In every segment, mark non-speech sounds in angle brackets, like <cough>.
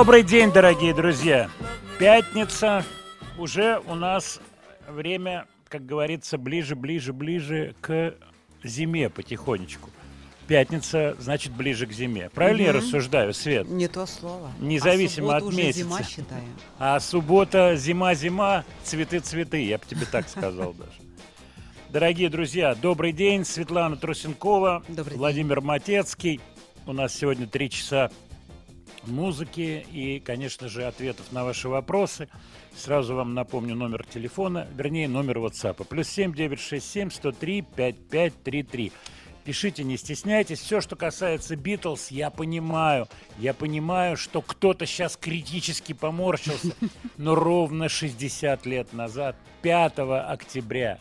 Добрый день, дорогие друзья. Пятница. Уже у нас время, как говорится, ближе, ближе, ближе к зиме потихонечку. Пятница, значит, ближе к зиме. Правильно я Мгм. рассуждаю, Свет? Не то слово. Независимо а от уже месяца. зима, считаю. А суббота, зима, зима, цветы, цветы. Я бы тебе так сказал даже. Дорогие друзья, добрый день. Светлана Трусенкова, Добрый день. Владимир Матецкий. У нас сегодня три часа музыки и, конечно же, ответов на ваши вопросы. Сразу вам напомню номер телефона, вернее, номер WhatsApp. Плюс 7 967 103 5533. Пишите, не стесняйтесь. Все, что касается Битлз, я понимаю. Я понимаю, что кто-то сейчас критически поморщился. Но ровно 60 лет назад, 5 октября,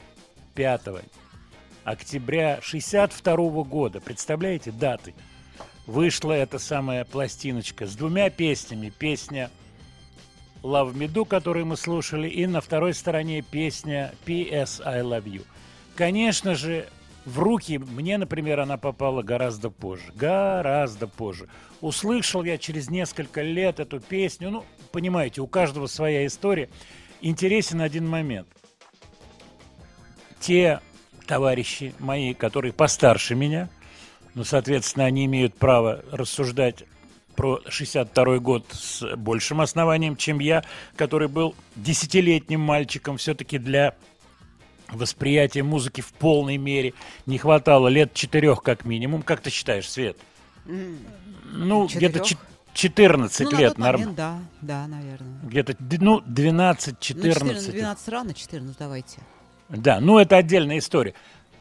5 октября 62 года, представляете, даты, вышла эта самая пластиночка с двумя песнями. Песня Love Me Do, которую мы слушали, и на второй стороне песня P.S. I Love You. Конечно же, в руки мне, например, она попала гораздо позже. Гораздо позже. Услышал я через несколько лет эту песню. Ну, понимаете, у каждого своя история. Интересен один момент. Те товарищи мои, которые постарше меня, ну, соответственно, они имеют право рассуждать про 62 год с большим основанием, чем я, который был десятилетним мальчиком все-таки для восприятия музыки в полной мере. Не хватало лет четырех как минимум. Как ты считаешь, Свет? Ну, где-то Четырех? чет- 14 Ну, на лет тот норм- момент, да, да, наверное. Где-то, ну, 12-14. Ну, 14, 12 рано, 14 давайте. Да, ну это отдельная история.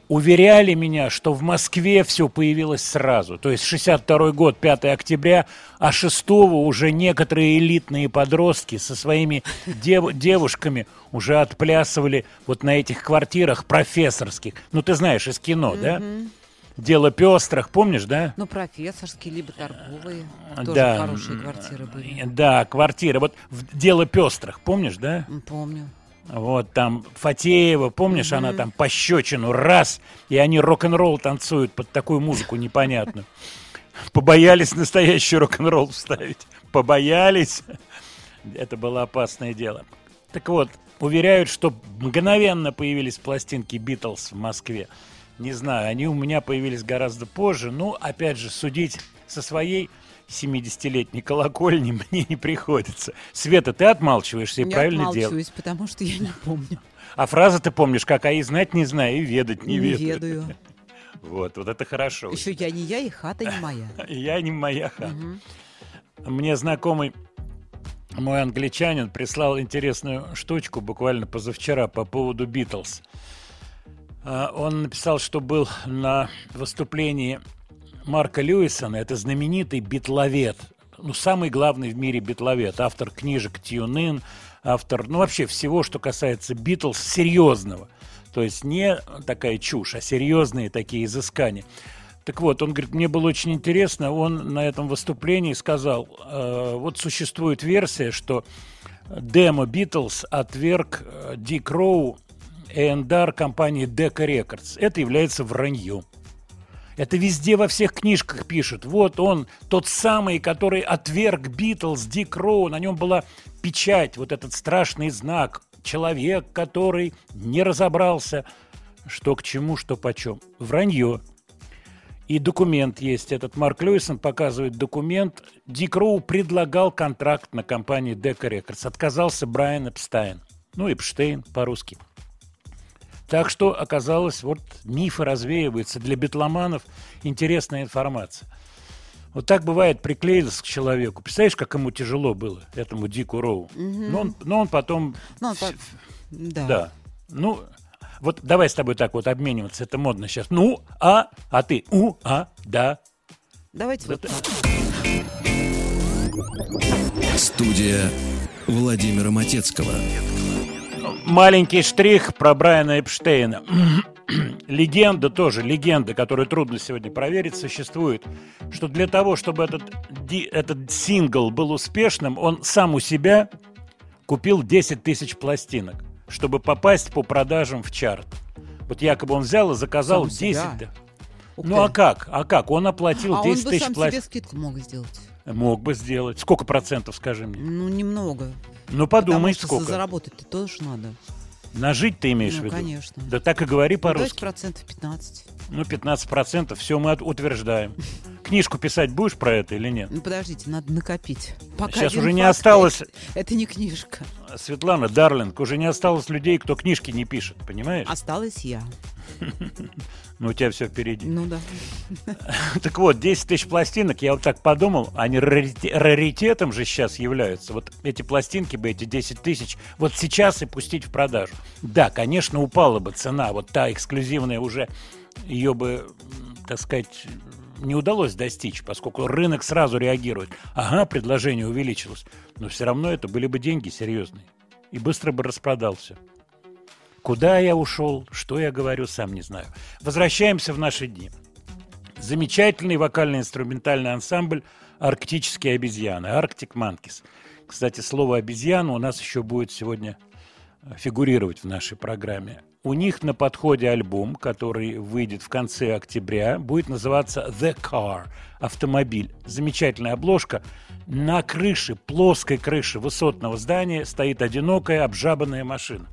Уверяли меня, что в Москве все появилось сразу. То есть 62 год, 5 октября, а 6 уже некоторые элитные подростки со своими дев- девушками уже отплясывали вот на этих квартирах профессорских. Ну, ты знаешь, из кино, да? Дело пестрых, помнишь, да? Ну, профессорские, либо торговые. Тоже да. хорошие квартиры были. Да, квартиры. Вот дело пестрых, помнишь, да? Помню. Вот там Фатеева, помнишь, она там пощечину раз, и они рок-н-ролл танцуют под такую музыку непонятную. Побоялись настоящий рок-н-ролл вставить. Побоялись. Это было опасное дело. Так вот, уверяют, что мгновенно появились пластинки Битлз в Москве. Не знаю, они у меня появились гораздо позже. Ну, опять же, судить со своей 70-летней колокольни <laughs> мне не приходится. Света, ты отмалчиваешься и Я правильно отмалчиваюсь, делаешь. потому что я не помню. А фраза ты помнишь, как «а и знать не знаю, и ведать не, Не ведаю». ведаю. <laughs> Вот, вот это хорошо. Еще я не я, и хата не моя. <laughs> Я не моя хата. Мгм. Мне знакомый мой англичанин прислал интересную штучку буквально позавчера по поводу Битлз. А, Он написал, что был на выступлении Марка Льюисона, это знаменитый битловед, ну, самый главный в мире битловед, автор книжек «Тюн автор, ну, вообще всего, что касается Битлз, серьезного. То есть не такая чушь, а серьезные такие изыскания. Так вот, он говорит, мне было очень интересно, он на этом выступлении сказал, э, вот существует версия, что демо Битлз отверг э, Дик Роу A&R компании Decca Records. Это является враньем. Это везде во всех книжках пишут. Вот он, тот самый, который отверг Битлз, Дик Роу. На нем была печать, вот этот страшный знак. Человек, который не разобрался, что к чему, что почем. Вранье. И документ есть. Этот Марк Льюисон показывает документ. Дик Роу предлагал контракт на компании Decca Records. Отказался Брайан Эпстайн. Ну, Эпштейн по-русски. Так что оказалось, вот мифы развеиваются. Для битломанов интересная информация. Вот так бывает, приклеился к человеку. Представляешь, как ему тяжело было, этому Дику Роу. Но, он, но он потом... Ну, он по- да. Да. Ну, вот давай с тобой так вот обмениваться. Это модно сейчас. Ну, а, а ты, у, а, да. Давайте вот так. Студия Владимира Матецкого. Маленький штрих про Брайана Эпштейна. <clears throat> легенда тоже, легенда, которую трудно сегодня проверить, существует, что для того, чтобы этот, этот сингл был успешным, он сам у себя купил 10 тысяч пластинок, чтобы попасть по продажам в чарт. Вот якобы он взял и заказал Сам у 10. себя? Ну а как? А как? Он оплатил А он 10 бы тысяч сам себе пластинок. скидку мог сделать. Мог бы сделать. Сколько процентов, скажи мне? Ну, немного. Ну подумай, Потому что сколько. заработать-то тоже надо. Нажить ты имеешь Ну, в виду? конечно. Да так и говори Ну, по-русски. процентов 15. Ну, 15% все мы утверждаем. Книжку писать будешь про это или нет? Ну, подождите, надо накопить. Пока Сейчас уже не осталось- Это, не книжка. Светлана, Дарлинг, уже не осталось людей, кто книжки не пишет, понимаешь? Осталась я. <laughs> Ну, у тебя все впереди. Ну да. <laughs> Так вот, 10 тысяч пластинок, я вот так подумал, они рарите- раритетом же сейчас являются. Вот эти пластинки бы, эти 10 тысяч, вот сейчас и пустить в продажу. Да, конечно, упала бы цена, вот та эксклюзивная уже, ее бы, так сказать, не удалось достичь, поскольку рынок сразу реагирует. Ага, предложение увеличилось. Но все равно это были бы деньги серьезные. И быстро бы распродал все. Куда я ушел, что я говорю, сам не знаю. Возвращаемся в наши дни. Замечательный вокально-инструментальный ансамбль «Арктические обезьяны» «Arctic Monkeys». Кстати, слово «обезьяна» у нас еще будет сегодня фигурировать в нашей программе. У них на подходе альбом, который выйдет в конце октября, будет называться «The Car» – «Автомобиль». Замечательная обложка. На крыше, плоской крыше высотного здания стоит одинокая обжабанная машина.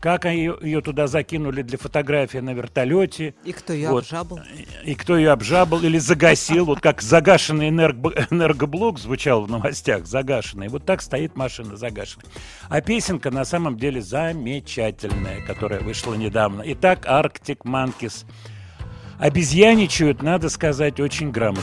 Как ее, ее туда закинули для фотографии на вертолете, И кто ее Вот. обжабал? и кто ее обжабал или загасил, вот как загашенный энерго- энергоблок звучал в новостях, загашенный, вот так стоит машина загашенная. А песенка на самом деле замечательная, которая вышла недавно. Итак, Arctic Monkeys. Обезьяничают, надо сказать, очень грамотно.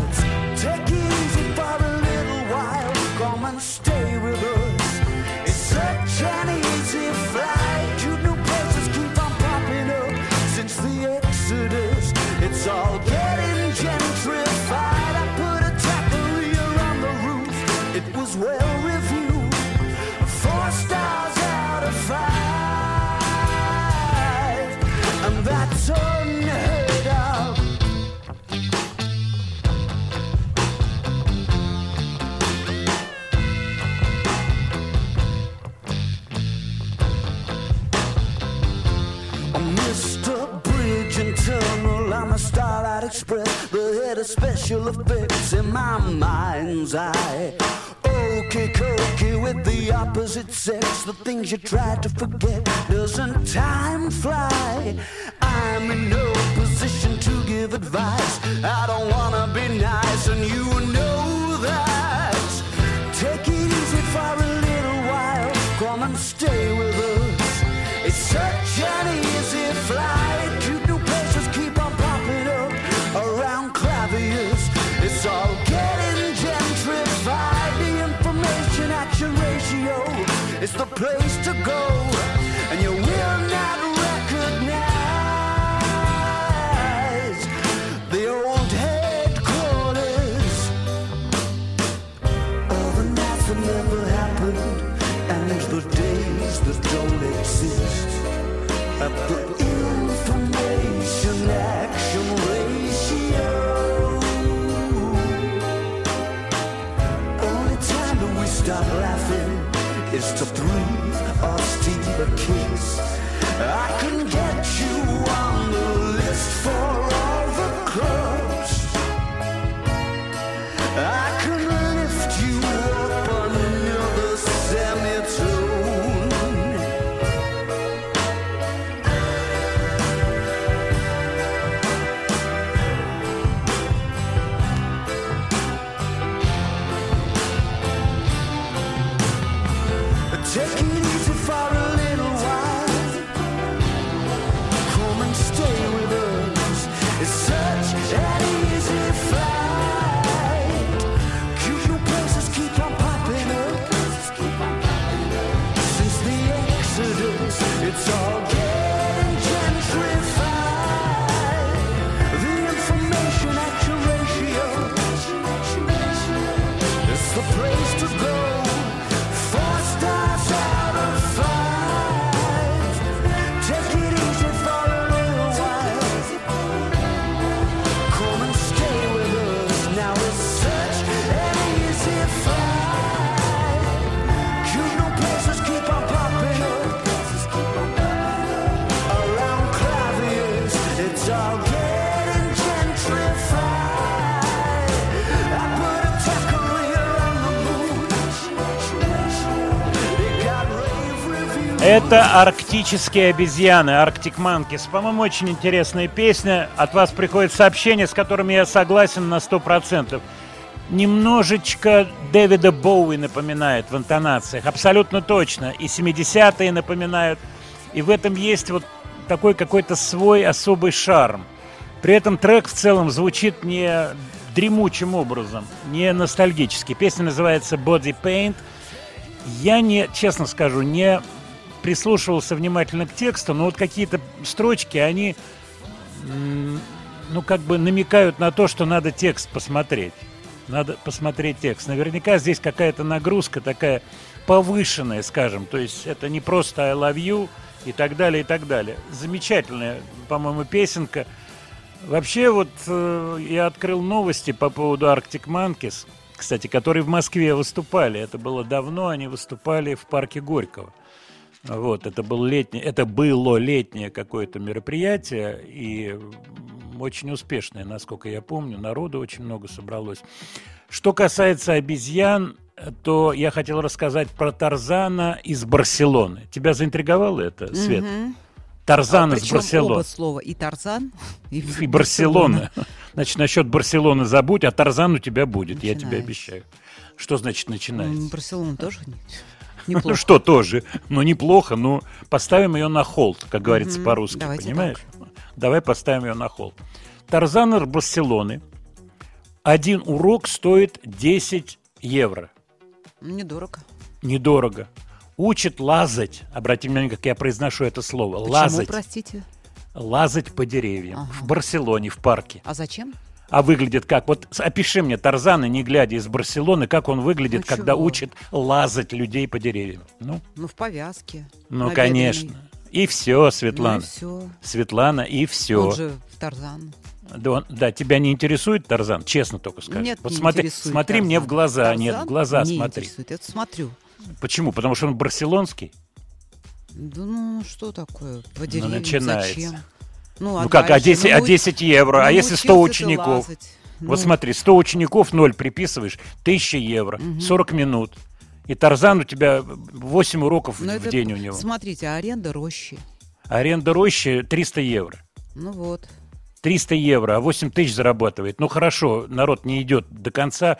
Starlight Express, the head of special effects in my mind's eye. Okay, cokey with the opposite sex, the things you try to forget. Doesn't time fly? I'm in no position to give advice. I don't wanna be nice, and you know that. Take it easy for a little while. Come and stay with place Это арктические обезьяны, Arctic Monkeys. По-моему, очень интересная песня. От вас приходит сообщение, с которым я согласен на 100%. Немножечко Дэвида Боуи напоминает в интонациях. Абсолютно точно. И 70-е напоминают. И в этом есть вот такой какой-то свой особый шарм. При этом трек в целом звучит не дремучим образом, не ностальгически. Песня называется Body Paint. Я не, честно скажу, не прислушивался внимательно к тексту, но вот какие-то строчки, они, ну, как бы намекают на то, что надо текст посмотреть. Надо посмотреть текст. Наверняка здесь какая-то нагрузка такая повышенная, скажем. То есть это не просто I love you и так далее, и так далее. Замечательная, по-моему, песенка. Вообще вот э, я открыл новости по поводу Arctic Monkeys, кстати, которые в Москве выступали. Это было давно, они выступали в парке Горького. Вот, это, был летний, это было летнее какое-то мероприятие, и очень успешное, насколько я помню. Народу очень много собралось. Что касается обезьян, то я хотел рассказать про Тарзана из Барселоны. Тебя заинтриговало это, Свет? Мгм. Тарзан А из Барселоны. оба слова. И Тарзан, и, И Барселона. Значит, насчет Барселоны забудь, а Тарзан у тебя будет, я тебе Начинается. обещаю. Что значит начинается? Барселона тоже Ну что тоже, ну неплохо, но поставим ее на холд, как говорится по-русски, давайте понимаешь? Давай поставим ее на холд. Тарзан из Барселоны. Один урок стоит 10 евро. Недорого. Недорого. Учит лазать. Обрати внимание, как я произношу это слово. Почему, лазать. простите? Лазать по деревьям. Ага. В Барселоне, в парке. А зачем? А выглядит как? Вот опиши мне Тарзана, не глядя из Барселоны, как он выглядит, Ну, когда чего? учит лазать людей по деревьям. Ну, Ну, в повязке. ну набедренной. конечно. И все, Ну Светлана. и все. Светлана, и все. Он же в Тарзан. Да, он- да, тебя не интересует Тарзан? Честно только скажи. Нет, вот не смотри, интересует смотри мне в Тарзан. глаза. Нет, в Тарзан глаза не смотри. интересует. Это смотрю. Почему? Потому что он барселонский? Да ну что такое? По Ну, деревьям начинается. зачем? Ну, а Ну как, а дальше? 10, Ну, а нау- 10 евро, а если 100 научился ты учеников? лазать. Вот Ну, смотри, 100 учеников, 0 приписываешь, 1000 евро, 40 минут. И Тарзан у тебя 8 уроков ну, в это- день у него. Смотрите, аренда рощи. Аренда рощи 300 евро. Ну вот. 300 евро, а 8 тысяч зарабатывает. Ну хорошо, народ не идет до конца.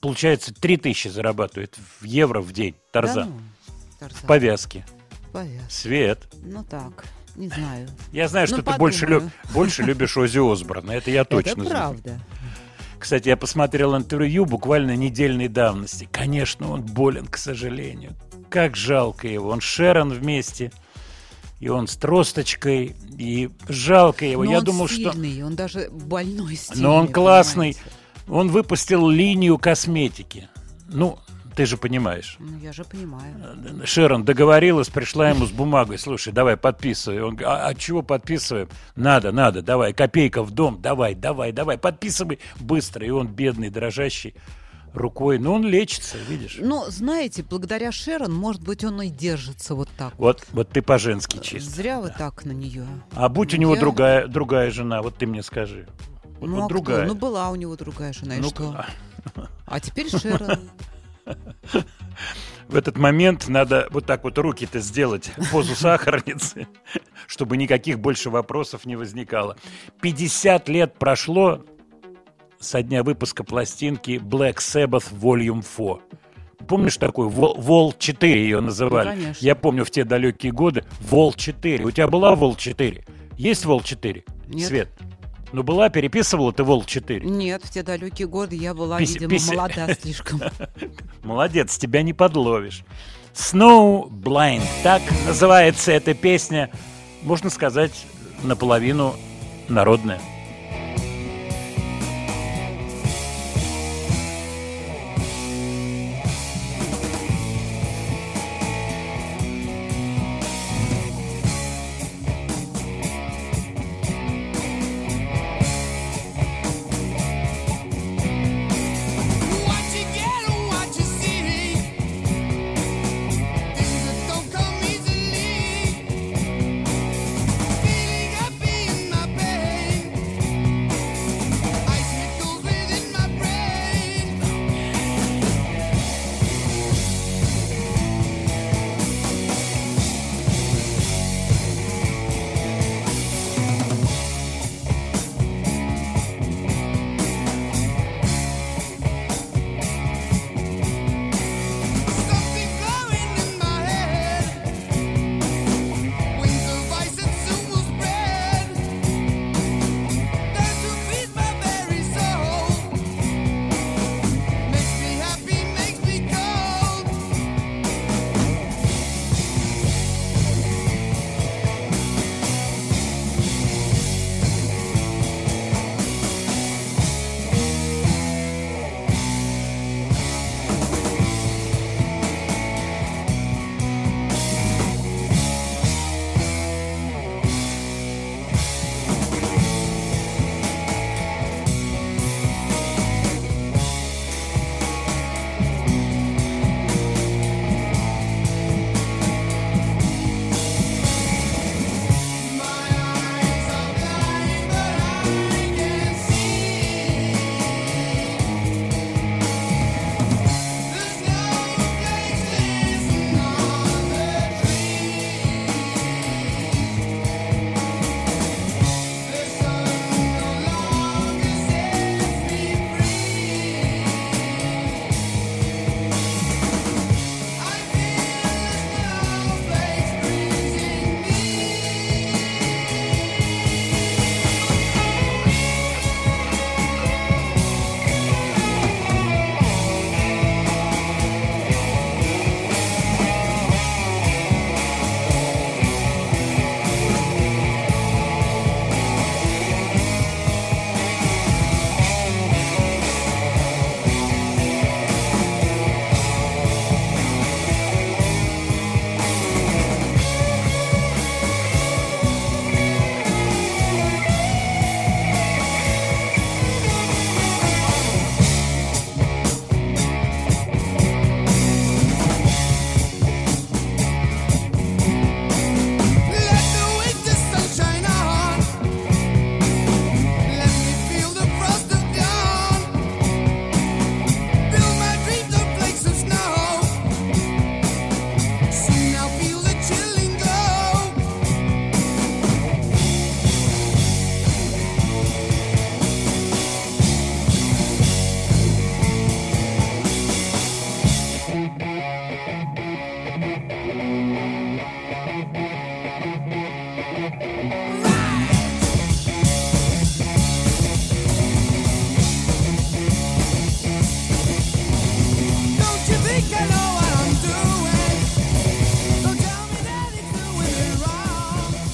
Получается, 3 тысячи зарабатывает в евро в день. Тарзан. Да ну, Тарзан. В повязке. Повяз. Свет. Ну так, не знаю. Я знаю, что Ну, ты больше, подумаю. лю- больше любишь Ози Осборна. Это я точно Это знаю. правда. Кстати, я посмотрел интервью буквально недельной давности. Конечно, он болен, к сожалению. Как жалко его. Он Шерон вместе, и он с тросточкой, и жалко его. Но я он думал, что... стильный, он даже больной стильный. Но он классный. понимаете? Он выпустил линию косметики. Ну, ты же понимаешь. Ну, я же понимаю. Шерон договорилась, пришла ему с бумагой. Слушай, давай подписывай. Он говорит, а, а чего подписываем? Надо, надо, давай, копейка в дом, давай, давай, давай, подписывай быстро. И он бедный, дрожащий рукой. Но он лечится, видишь? Ну, знаете, благодаря Шерон, может быть, он и держится вот так. Вот, вот ты по-женски чист. Зря вы так на нее. А будь у него другая, другая жена, вот ты мне скажи. Вот, ну, вот а кто? другая. Ну, была у него другая жена, и Ну, что? а, А теперь Шерон. <laughs> В этот момент надо вот так вот руки-то сделать, позу сахарницы, чтобы никаких больше вопросов не возникало. 50 лет прошло со дня выпуска пластинки Black Sabbath Volume 4. Помнишь такой? Вол, Вол 4 ее называли. Ну, конечно. Я помню в те далекие годы. Вол 4. У тебя была Вол 4? Есть Вол 4? Нет. Свет. Ну была, переписывала ты Вол 4? Нет, в те далекие годы я была, Пись- видимо, пись- молода <laughs> слишком. Молодец, тебя не подловишь. Snow Blind. Так называется эта песня, можно сказать, наполовину народная.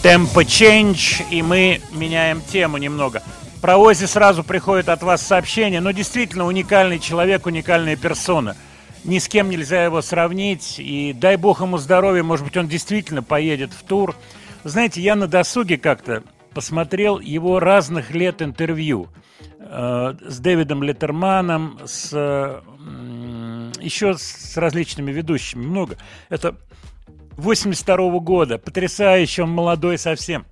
Темпо Change, и мы меняем тему немного. Про Ози сразу приходит от вас сообщение, но действительно уникальный человек, уникальная персона. Ни с кем нельзя его сравнить, и дай бог ему здоровья, может быть, он действительно поедет в тур. Знаете, я на досуге как-то посмотрел его разных лет интервью э, с Дэвидом Леттерманом, с, э, еще с различными ведущими, много. Это 82 года, потрясающе, он молодой совсем.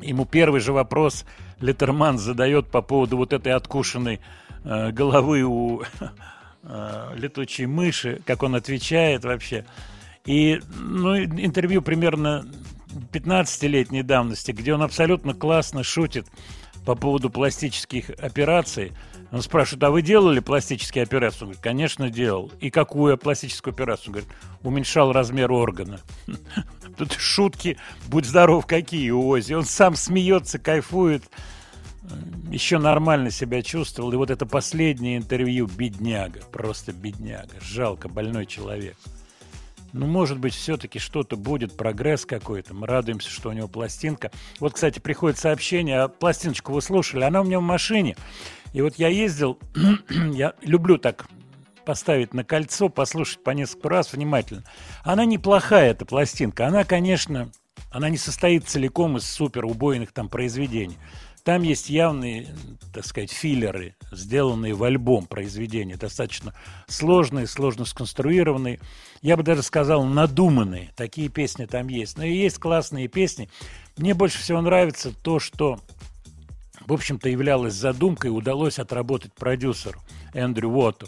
Ему первый же вопрос Леттерман задает по поводу вот этой откушенной э, головы у <laughs> э, летучей мыши, как он отвечает вообще. И ну, интервью примерно 15-летней давности, где он абсолютно классно шутит по поводу пластических операций. Он спрашивает, а вы делали пластические операции? Он говорит, конечно, делал. И какую пластическую операцию? Он говорит, уменьшал размер органа. <laughs> Тут шутки, будь здоров, какие у Ози. Он сам смеется, кайфует. Еще нормально себя чувствовал. И вот это последнее интервью бедняга. Просто бедняга. Жалко, больной человек. Ну, может быть, все-таки что-то будет, прогресс какой-то. Мы радуемся, что у него пластинка. Вот, кстати, приходит сообщение, а пластиночку вы слушали, она у меня в машине. И вот я ездил, <clears throat> я люблю так поставить на кольцо, послушать по несколько раз внимательно. Она неплохая, эта пластинка. Она, конечно, она не состоит целиком из супер убойных там произведений. Там есть явные, так сказать, филлеры, сделанные в альбом произведения, достаточно сложные, сложно сконструированные. Я бы даже сказал, надуманные. Такие песни там есть. Но и есть классные песни. Мне больше всего нравится то, что в общем-то, являлось задумкой, удалось отработать продюсеру Эндрю Уотту.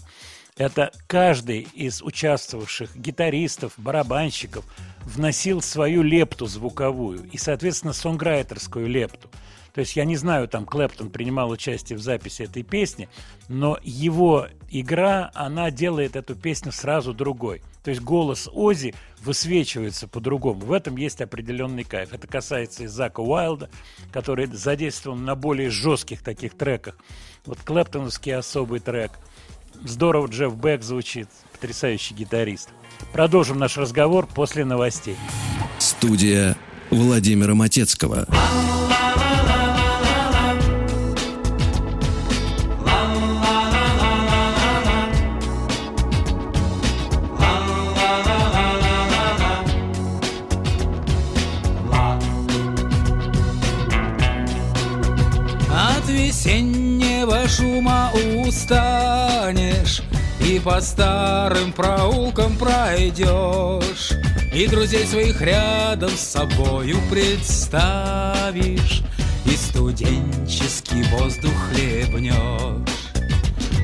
Это каждый из участвовавших гитаристов, барабанщиков вносил свою лепту звуковую и, соответственно, сонграйтерскую лепту. То есть я не знаю, там Клэптон принимал участие в записи этой песни, но его игра, она делает эту песню сразу другой. То есть голос Ози высвечивается по-другому. В этом есть определенный кайф. Это касается и Зака Уайлда, который задействован на более жестких таких треках. Вот Клэптоновский особый трек. Здорово Джефф Бек звучит, потрясающий гитарист. Продолжим наш разговор после новостей. Студия Владимира Матецкого. Шума устанешь И по старым проулкам пройдешь И друзей своих рядом с собою представишь И студенческий воздух хлебнешь.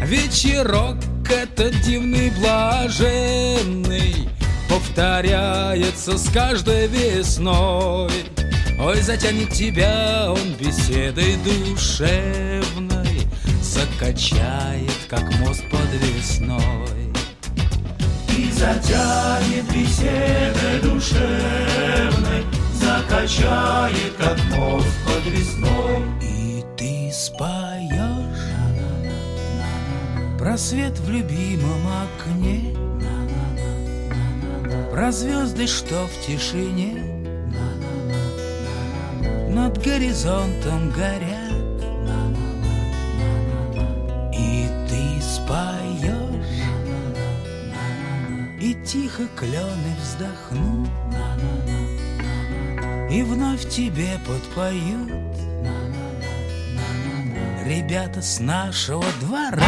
Вечерок этот дивный блаженный Повторяется с каждой весной. Ой, затянет тебя он беседой душевной Закачает, как мост подвесной И затянет беседой душевной Закачает, как мост подвесной И ты споешь Про свет в любимом окне Про звезды, что в тишине над горизонтом горят ты споешь И тихо клены вздохнут И вновь тебе подпоют. Ребята с нашего двора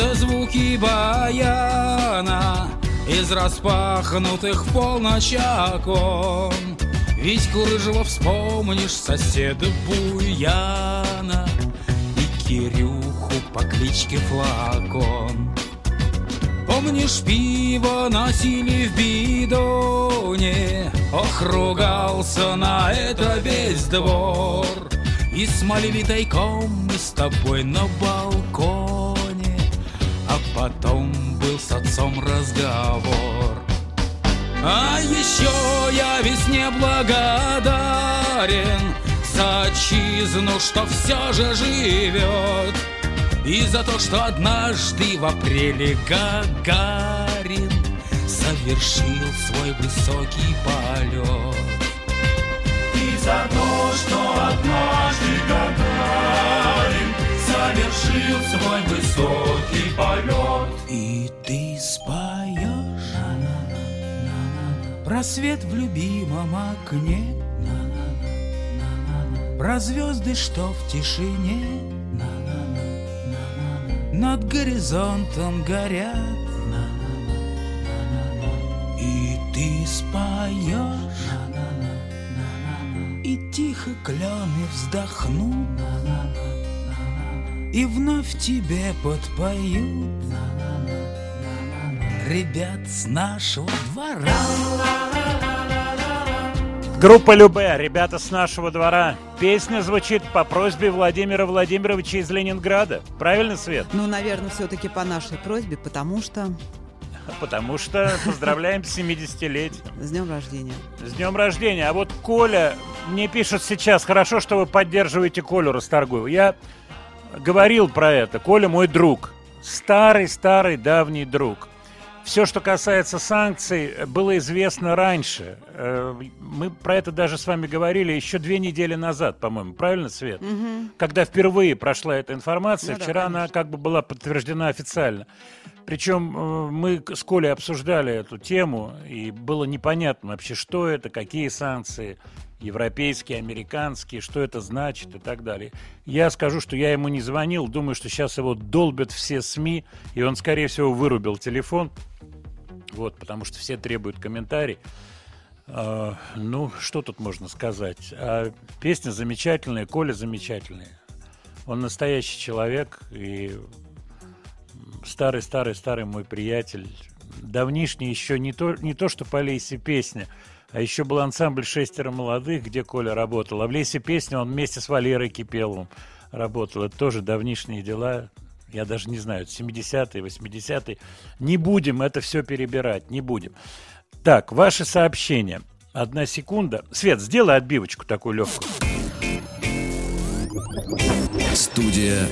припомнятся звуки баяна Из распахнутых в полночь окон. Ведь Курыжева вспомнишь соседа Буяна И Кирюху по кличке Флакон. Помнишь, пиво носили в бидоне Ох, ругался на это весь двор. И смолили тайком мы с тобой на балконе разговор. А еще я весне благодарен За отчизну, что все же живет И за то, что однажды в апреле Гагарин Совершил свой высокий полет И за то, что однажды Гагарин Совершил свой высокий полет И ты про свет в любимом окне. Про звезды, что в тишине. Над горизонтом горят. И ты споешь. И тихо клены вздохнут И вновь тебе подпоют Ребят с нашего двора Группа Любе, ребята с нашего двора. Песня звучит по просьбе Владимира Владимировича из Ленинграда. Правильно, Свет? Ну, наверное, все-таки по нашей просьбе, потому что Потому что поздравляем с 70-летием. с днем рождения. С днем рождения. А вот Коля мне пишет сейчас, хорошо, что вы поддерживаете Колю Расторгуева. Я говорил про это. Коля мой друг. Старый-старый давний друг. Все, что касается санкций, было известно раньше. Э, Мы про это даже с вами говорили еще две недели назад, по-моему. Правильно, Свет? Когда впервые прошла эта информация, Ну да, вчера она конечно. как бы была подтверждена официально. Причем э, мы с Колей обсуждали эту тему, и было непонятно вообще, что это, какие санкции, европейские, американские, что это значит и так далее. Я скажу, что я ему не звонил, думаю, что сейчас его долбят все СМИ, и он, скорее всего, вырубил телефон, вот, потому что все требуют комментарий. А, ну, что тут можно сказать? А, песня замечательная, Коля замечательный. Он настоящий человек и старый-старый-старый мой приятель. Давнишний еще не то, не то что по Лейсе песня, а еще был ансамбль «Шестеро молодых», где Коля работал. А в Лейсе песня он вместе с Валерой Кипеловым работал. Это тоже давнишние дела. Я даже не знаю, 70-е, 80-е. Не будем это все перебирать, не будем. Так, ваши сообщения. Одна секунда. Свет, сделай отбивочку такую легкую. Студия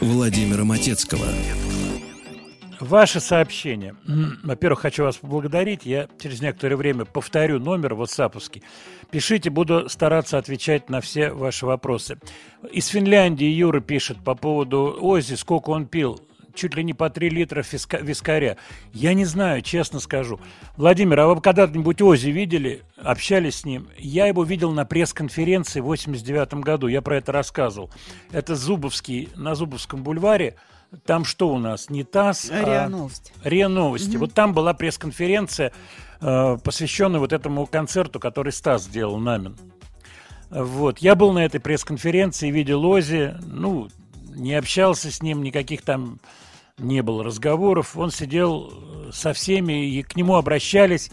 Владимира Матецкого. Ваше сообщение. Во-первых, хочу вас поблагодарить. Я через некоторое время повторю номер ватсаповский. Пишите, буду стараться отвечать на все ваши вопросы. Из Финляндии Юра пишет по поводу Ози, сколько он пил. Чуть ли не по 3 литра фиска- вискаря. Я не знаю, честно скажу. Владимир, а вы когда-нибудь Ози видели, общались с ним? Я его видел на пресс-конференции в 89 году. Я про это рассказывал. Это Зубовский, на Зубовском бульваре. Там что у нас? Не ТАСС, а- РИА Новости. РИА Новости. Вот там была пресс-конференция, э, посвященная вот этому концерту, который Стас сделал Намин. Вот. Я был на этой пресс-конференции, видел Ози, ну, не общался с ним, никаких там не было разговоров. Он сидел э, со всеми, и к нему обращались.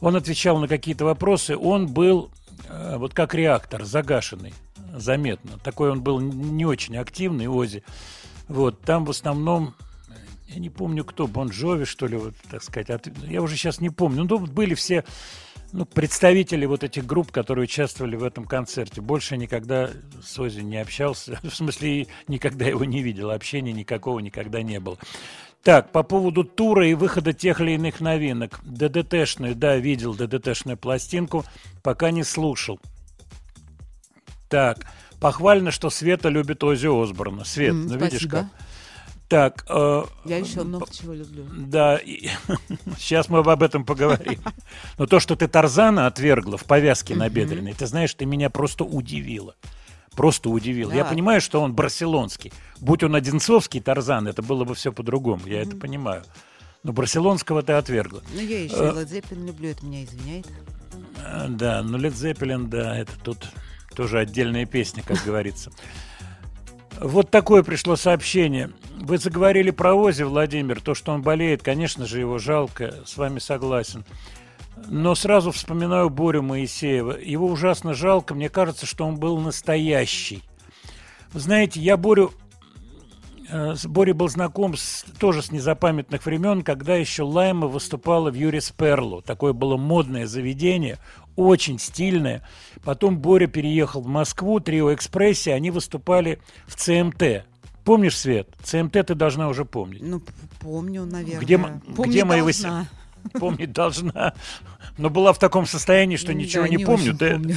Он отвечал на какие-то вопросы. Он был э, вот как реактор, загашенный, заметно. Такой он был не очень активный, Ози. Вот, там в основном, я не помню кто, Бон Джови, что ли, вот, так сказать, от- я уже сейчас не помню. Ну, были все ну, представители вот этих групп, которые участвовали в этом концерте. Больше никогда с Ози не общался, <laughs> в смысле, никогда его не видел, общения никакого никогда не было. Так, по поводу тура и выхода тех или иных новинок. ДДТшную, да, видел ДДТшную пластинку, пока не слушал. Так, похвально, что Света любит Ози Осборна. Свет, М, ну видишь спасибо. как. Так, э, Я еще много чего люблю. да, и- <laughs> сейчас мы об этом поговорим. <laughs> Но то, что ты Тарзана отвергла в повязке набедренной, ты знаешь, ты меня просто удивила. Просто удивил. Я Да. понимаю, что он барселонский. Будь он одинцовский Тарзан, это было бы все по-другому. Я это понимаю. Но барселонского ты отвергла. Ну, я еще Э. Zeppelin люблю, это меня извиняет. А, Да, ну Led Zeppelin, да, это тут тоже отдельная песня, как говорится. Вот такое пришло сообщение. Вы заговорили про Ози, Владимир. То, что он болеет, конечно же, его жалко. С вами согласен. Но сразу вспоминаю Борю Моисеева. Его ужасно жалко. Мне кажется, что он был настоящий. Знаете, я Борю э, с Борей был знаком с, тоже с незапамятных времен, когда еще Лайма выступала в Юрис Перлу. Такое было модное заведение, очень стильное. Потом Боря переехал в Москву, Трио Экспрессе, они выступали в ЦМТ. Помнишь, Свет? ЦМТ ты должна уже помнить. Ну, помню, наверное. Где, Помнить где мои должна. <laughs> Помнить должна. Но была в таком состоянии, что ничего Да, не, помню. помню.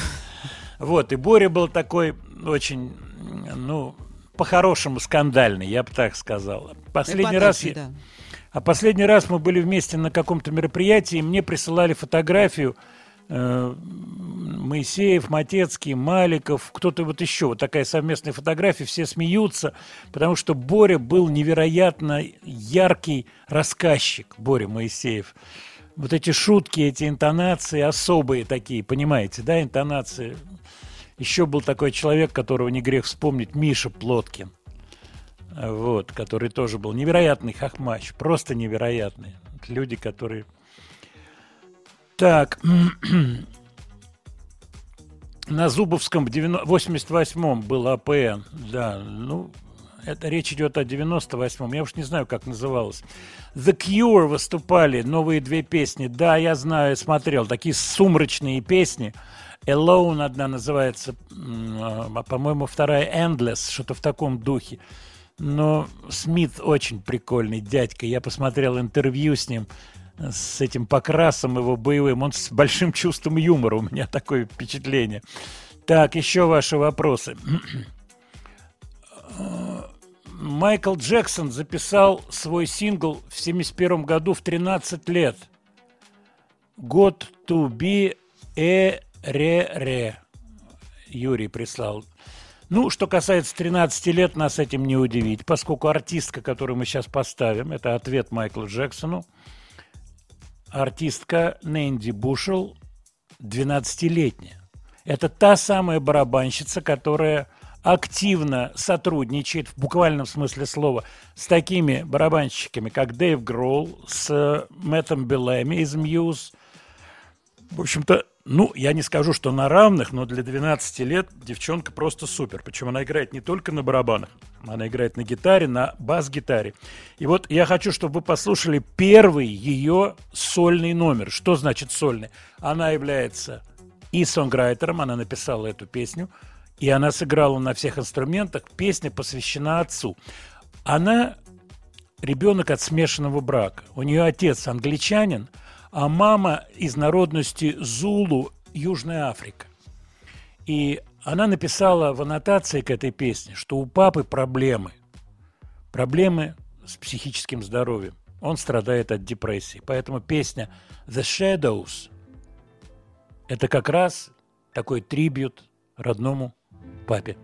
Вот, и Боря был такой очень, ну, по-хорошему скандальный, я бы так сказал. Последний раз... Я- да. А последний раз мы были вместе на каком-то мероприятии, и мне присылали фотографию э, Моисеев, Матецкий, Маликов, кто-то вот еще. Вот такая совместная фотография, все смеются, потому что Боря был невероятно яркий рассказчик, Боря Моисеев. Вот эти шутки, эти интонации особые такие, понимаете, да, интонации. Еще был такой человек, которого не грех вспомнить, Миша Плоткин вот, который тоже был невероятный хохмач, просто невероятный. Люди, которые... Так, <clears throat> на Зубовском в 88-м был АПН, да, ну, это речь идет о 98-м, я уж не знаю, как называлось. The Cure выступали, новые две песни, да, я знаю, смотрел, такие сумрачные песни. Alone одна называется, а, по-моему, вторая Endless, что-то в таком духе. Но Смит очень прикольный дядька. Я посмотрел интервью с ним, с этим покрасом его боевым. Он с большим чувством юмора. У меня такое впечатление. Так, еще ваши вопросы. Майкл Джексон записал свой сингл в 71 году в 13 лет. Год to be a ре ре Юрий прислал. Ну, что касается 13 лет, нас этим не удивить, поскольку артистка, которую мы сейчас поставим, это ответ Майклу Джексону, артистка Нэнди Бушел 12-летняя. Это та самая барабанщица, которая активно сотрудничает, в буквальном смысле слова, с такими барабанщиками, как Дэйв Гроул, с Мэттом Беллами из Мьюз. В общем-то, ну, я не скажу, что на равных, но для 12 лет девчонка просто супер. Причем она играет не только на барабанах, она играет на гитаре, на бас-гитаре. И вот я хочу, чтобы вы послушали первый ее сольный номер. Что значит сольный? Она является и сонграйтером, она написала эту песню, и она сыграла на всех инструментах. Песня посвящена отцу. Она ребенок от смешанного брака. У нее отец англичанин, а мама из народности Зулу, Южная Африка. И она написала в аннотации к этой песне, что у папы проблемы. Проблемы с психическим здоровьем. Он страдает от депрессии. Поэтому песня The Shadows – это как раз такой трибют родному папе.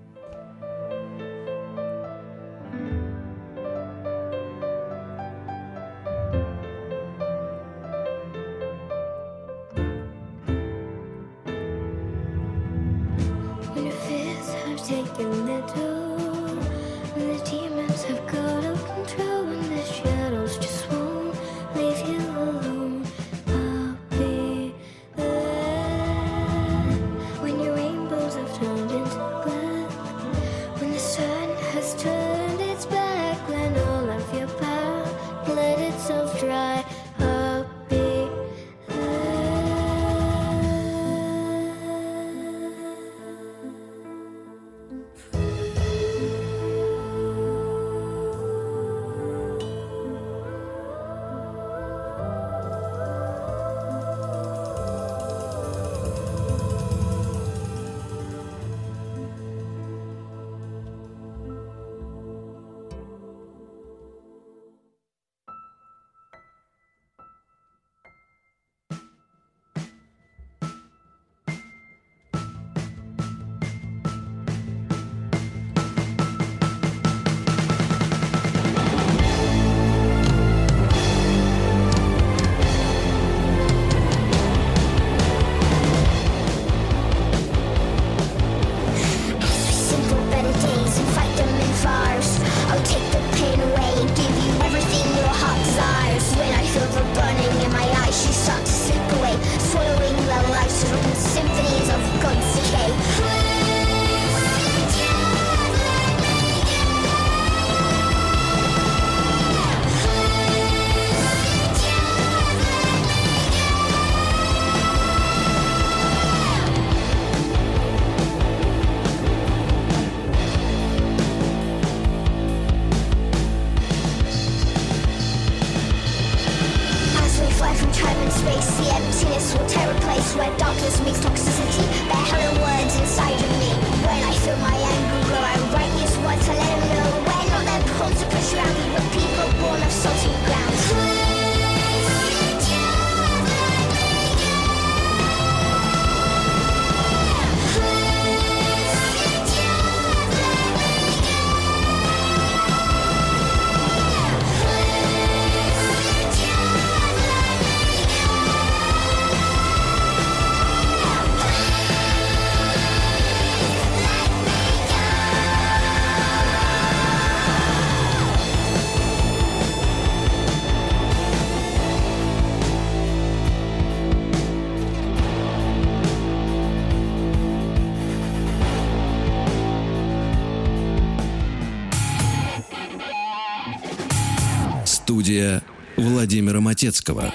Владимира Матецкого.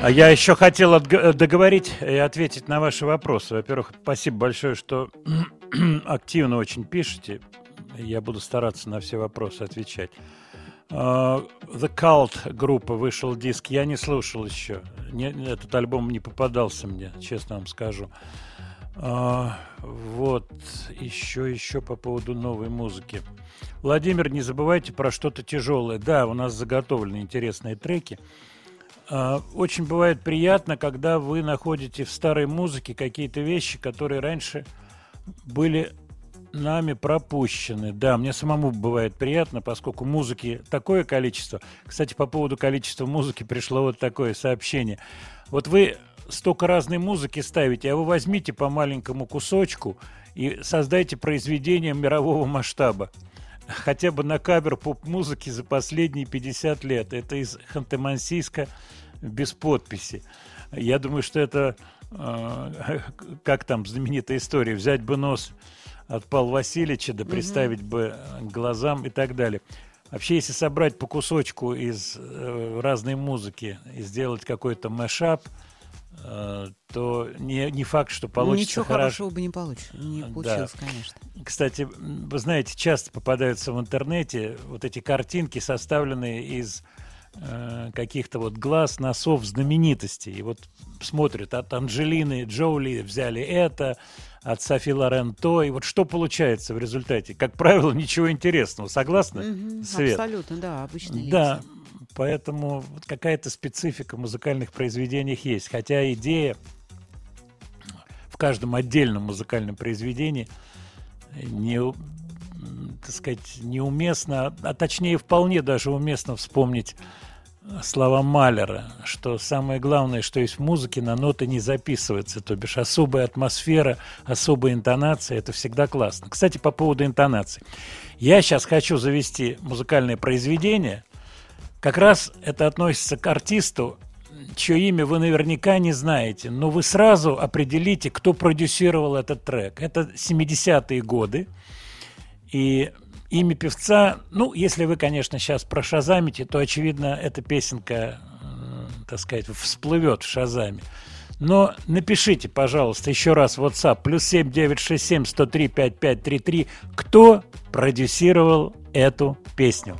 А я еще хотел отг- договорить и ответить на ваши вопросы. Во-первых, спасибо большое, что <clears throat> активно очень пишете. Я буду стараться на все вопросы отвечать. А, The Cult группа вышел диск. Я не слушал еще. Этот альбом не попадался мне, честно вам скажу. А, вот, еще, еще по поводу новой музыки. Владимир, не забывайте про что-то тяжелое. Да, у нас заготовлены интересные треки. А, Очень бывает приятно, когда вы находите в старой музыке какие-то вещи, которые раньше были нами пропущены. Да, мне самому бывает приятно, поскольку музыки такое количество. Кстати, по поводу количества музыки пришло вот такое сообщение. Вот вы столько разной музыки ставите, а вы возьмите по маленькому кусочку и создайте произведение мирового масштаба. Хотя бы на кавер поп-музыки за последние 50 лет. Это из Ханты-Мансийска без подписи. Я думаю, что это, э, как там знаменитая история, взять бы нос от Павла Васильевича, да приставить бы к глазам и так далее. Вообще, если собрать по кусочку из э, разной музыки и сделать какой-то мэшап, э, то не, не факт, что получится Ничего хорошо. хорошего бы не получилось. Не Да. получилось, конечно. Кстати, вы знаете, часто попадаются в интернете вот эти картинки, составленные из э, каких-то вот глаз, носов знаменитостей. И вот смотрят, от Анджелины Джоули взяли это, от Софи Лорен то. И вот что получается в результате? Как правило, ничего интересного. Согласны, Мгм, Свет? Абсолютно, да, обычные Да, лица. Поэтому какая-то специфика в музыкальных произведениях есть. Хотя идея в каждом отдельном музыкальном произведении не, так сказать, неуместно, а точнее вполне даже уместно вспомнить слова Малера, что самое главное, что есть в музыке, на ноты не записывается, то бишь особая атмосфера, особая интонация, это всегда классно. Кстати, по поводу интонации. Я сейчас хочу завести музыкальное произведение, как раз это относится к артисту, чье имя вы наверняка не знаете, но вы сразу определите, кто продюсировал этот трек. Это 70-е годы, и имя певца, ну, если вы, конечно, сейчас прошазамите, то, очевидно, эта песенка, э, так сказать, всплывет в шазаме. Но напишите, пожалуйста, еще раз в WhatsApp, плюс 7 967 103 5533, кто продюсировал эту песню.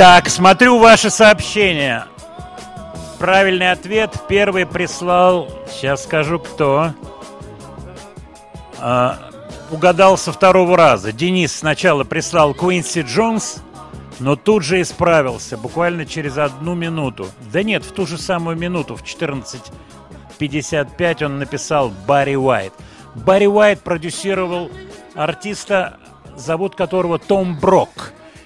Так, смотрю ваши сообщения. Правильный ответ первый прислал, сейчас скажу кто. А, угадал со второго раза. Денис сначала прислал Куинси Джонс, но тут же исправился, буквально через одну минуту. Да нет, в ту же самую минуту, в 14.55 он написал Барри Уайт. Барри Уайт продюсировал артиста, зовут которого Том Брок.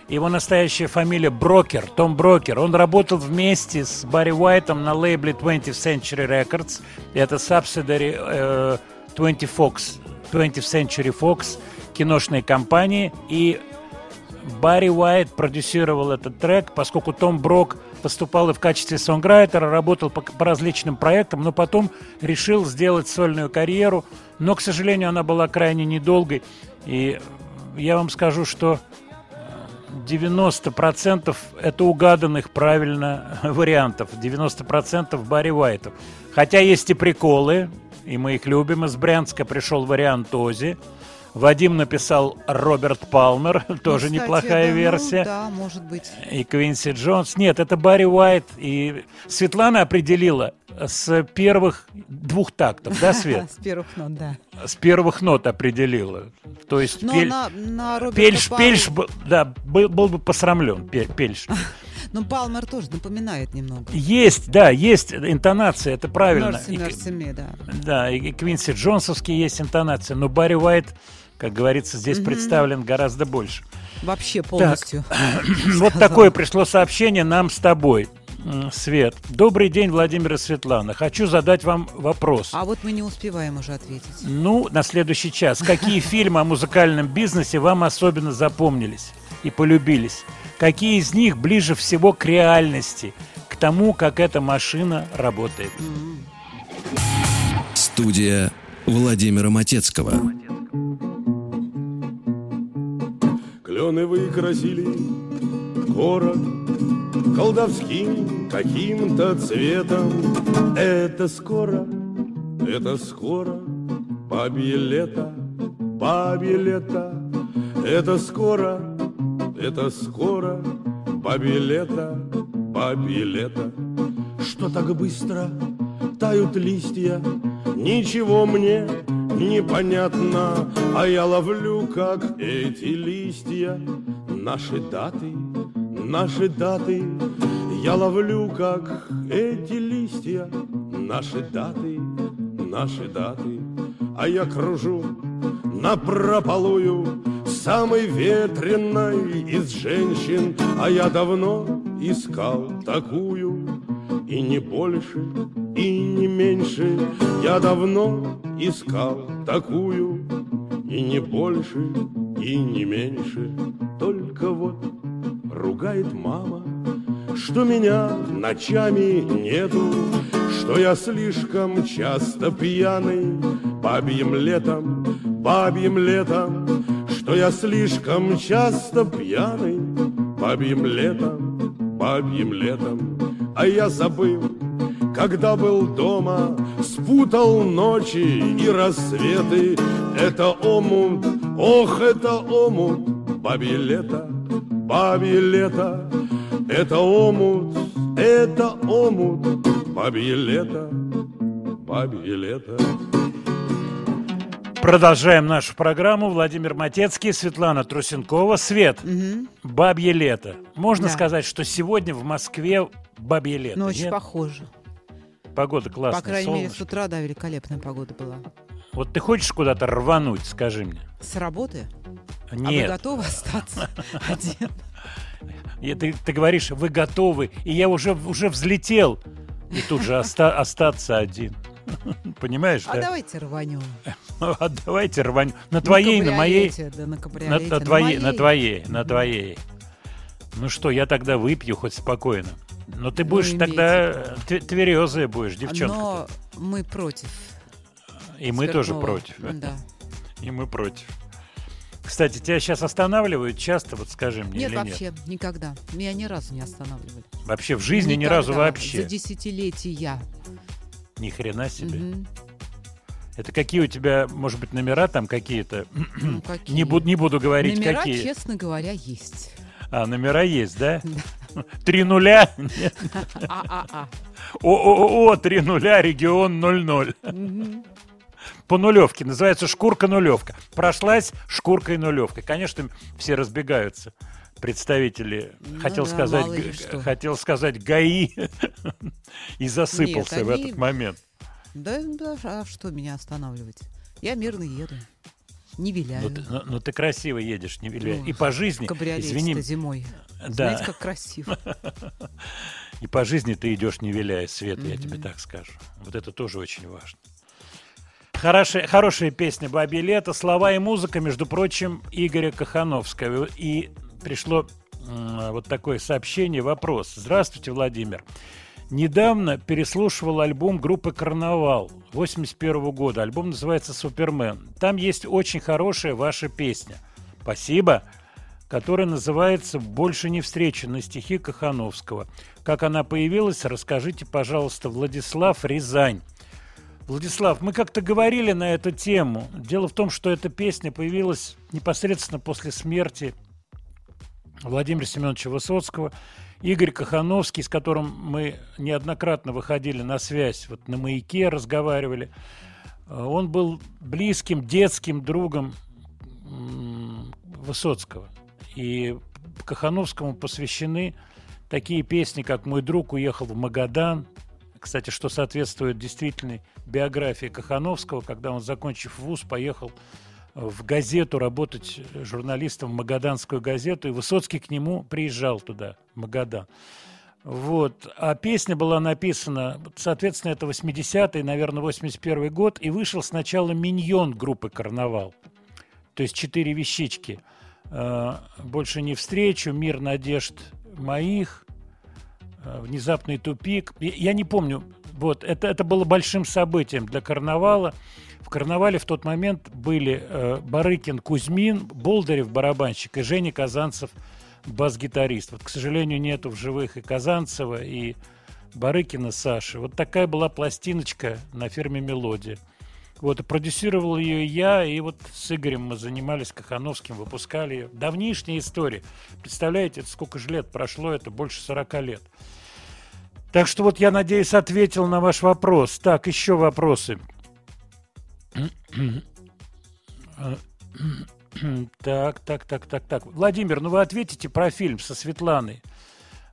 Его настоящая фамилия Брокер, Том Брокер. Он работал вместе с Барри Уайтом на лейбле 20th Century Records. Это subsidiary э, 20 Fox, 20th Century Fox, киношной компании. И Барри Уайт продюсировал этот трек, поскольку Том Брок поступал и в качестве сонграйтера, работал по, по различным проектам, но потом решил сделать сольную карьеру. Но, к сожалению, она была крайне недолгой. И я вам скажу, что 90% это угаданных правильно <laughs> вариантов. 90% Барри Уайтов. Хотя есть и приколы, и мы их любим. Из Брянска пришел вариант Ози. Вадим написал Роберт Палмер, <laughs> тоже Ну, кстати, неплохая да, ну, версия. да, может быть. И Квинси Джонс. Нет, это Барри Уайт. И Светлана определила с первых двух тактов, да, Свет? <laughs> С первых нот, да. С первых нот определила. То есть Но Пель- на, на Роберта Пельш, Пал- Пельш, был- да, был, был бы посрамлен, Пе- Пельш. <laughs> Ну, Палмер тоже напоминает немного. Есть, да, есть интонация, это правильно. Мерси, И- Ми, да. да, и Квинси Джонсовский есть интонация, но Барри Уайт, как говорится, здесь представлен гораздо больше. Вообще полностью. <clears throat> Вот сказала. такое пришло сообщение нам с тобой. Свет. Добрый день, Владимир и Светлана. Хочу задать вам вопрос. А вот мы не успеваем уже ответить. Ну, на следующий час. Какие <laughs> фильмы о музыкальном бизнесе вам особенно запомнились и полюбились? Какие из них ближе всего к реальности, к тому, как эта машина работает? Студия Владимира Матецкого. Клены выкрасили город колдовским каким-то цветом. Это скоро, это скоро, бабье лето, бабье лето. Это скоро, это скоро, бабье лето, бабье лето. Что так быстро тают листья, ничего мне непонятно, а я ловлю, как эти листья, наши даты, наши даты. Я ловлю, как эти листья, наши даты, наши даты. А я кружу на прополую самой ветреной из женщин, а я давно искал такую, и не больше, и не меньше. Я давно искал такую, и не больше, и не меньше. Только вот ругает мама, что меня ночами нету, что я слишком часто пьяный бабьим летом, бабьим летом, что я слишком часто пьяный бабьим летом, бабьим летом, а я забыл, когда был дома, спутал ночи и рассветы. Это омут, ох, это омут, бабье лето, бабье лето. Это омут, это омут, бабье лето, бабье лето. Продолжаем нашу программу. Владимир Матецкий, Светлана Трусенкова. Свет, бабье лето. Можно Да. сказать, что сегодня в Москве бабье лето? Ну, очень нет? похоже. Погода классная, По крайней мере, с солнышко. утра, да, великолепная погода была. Вот ты хочешь куда-то рвануть, скажи мне? С работы? А вы Нет. готовы остаться <laughs> один? Ты, ты говоришь, вы готовы, и я уже, уже взлетел. И тут же оста- остаться один. <laughs> Понимаешь, А да? давайте рванем. <laughs> А давайте рванем. На твоей, на моей. кабриолете, Да, на На, на твоей, на моей. твоей, на твоей. Ну что, я тогда выпью хоть спокойно. Но ты будешь Ну, тогда э, тв- тверезая будешь, девчонка. Но мы против. И мы тоже против. Да. И мы против. Кстати, тебя сейчас останавливают часто, вот скажи мне, Нет, или вообще, никогда. Меня ни разу не останавливали. нет? Вообще в жизни ни разу Никогда. вообще. За десятилетия. Ни хрена себе. Мгм. Это какие у тебя, может быть, номера там какие-то? Ну, <clears throat> какие? Не, буду, не буду говорить, Номера, какие. честно говоря, есть. А, номера есть, да? <laughs> Три нуля? ООО, три нуля, регион 00. Мгм. По нулевке. Называется шкурка нулевка. Прошлась шкуркой нулевкой. Конечно, все разбегаются. Представители, Ну хотел да, сказать, г- хотел сказать ГАИ <laughs> и засыпался Нет, в они- этот момент. Да, да, а что меня останавливать? Я мирно еду. Не виляю. Ты, ну- ну ты красиво едешь, не виляй. Ну, И по жизни, извини, зимой. да, Знаете, как красиво. <laughs> и по жизни ты идешь не виляя, Свет, я тебе так скажу. Вот это тоже очень важно. Хорошая, хорошая песня «Бабье лето». Слова и музыка, между прочим, Игоря Кахановского. И пришло вот такое сообщение, вопрос. Здравствуйте, Владимир. Недавно переслушивал альбом группы «Карнавал» 81 года. Альбом называется «Супермен». Там есть очень хорошая ваша песня. Спасибо. Которая называется «Больше не встречу» на стихи Кахановского. Как она появилась, расскажите, пожалуйста, Владислав Рязань. Владислав, мы как-то говорили на эту тему. Дело в том, что эта песня появилась непосредственно после смерти Владимира Семеновича Высоцкого. Игорь Кахановский, с которым мы неоднократно выходили на связь, вот на маяке разговаривали, э, он был близким детским другом Высоцкого. И Кахановскому посвящены такие песни, как «Мой друг уехал в Магадан», кстати, что соответствует действительной биографии Кахановского, когда он, закончив вуз, поехал в газету работать журналистом в Магаданскую газету, и Высоцкий к нему приезжал туда, в Магадан. Вот. А песня была написана, соответственно, это 80-й, наверное, 81 год, и вышел сначала миньон группы «Карнавал». То есть четыре вещички. Э, «Больше не встречу», «Мир надежд моих», э, «Внезапный тупик». Я не помню, вот, это, это было большим событием для карнавала. В карнавале в тот момент были э, Барыкин, Кузьмин, Болдырев, барабанщик, и Женя Казанцев, бас-гитарист. Вот, к сожалению, нету в живых и Казанцева, и Барыкина Саши. Вот такая была пластиночка на фирме «Мелодия». Вот, продюсировал ее я, и вот с Игорем мы занимались Кахановским, выпускали ее. Давнишняя история. Представляете, это сколько же лет прошло, это больше 40 лет. Так что вот я, надеюсь, ответил на ваш вопрос. Так, еще вопросы. Так, так, так, так, так. Владимир, ну вы ответите про фильм со Светланой.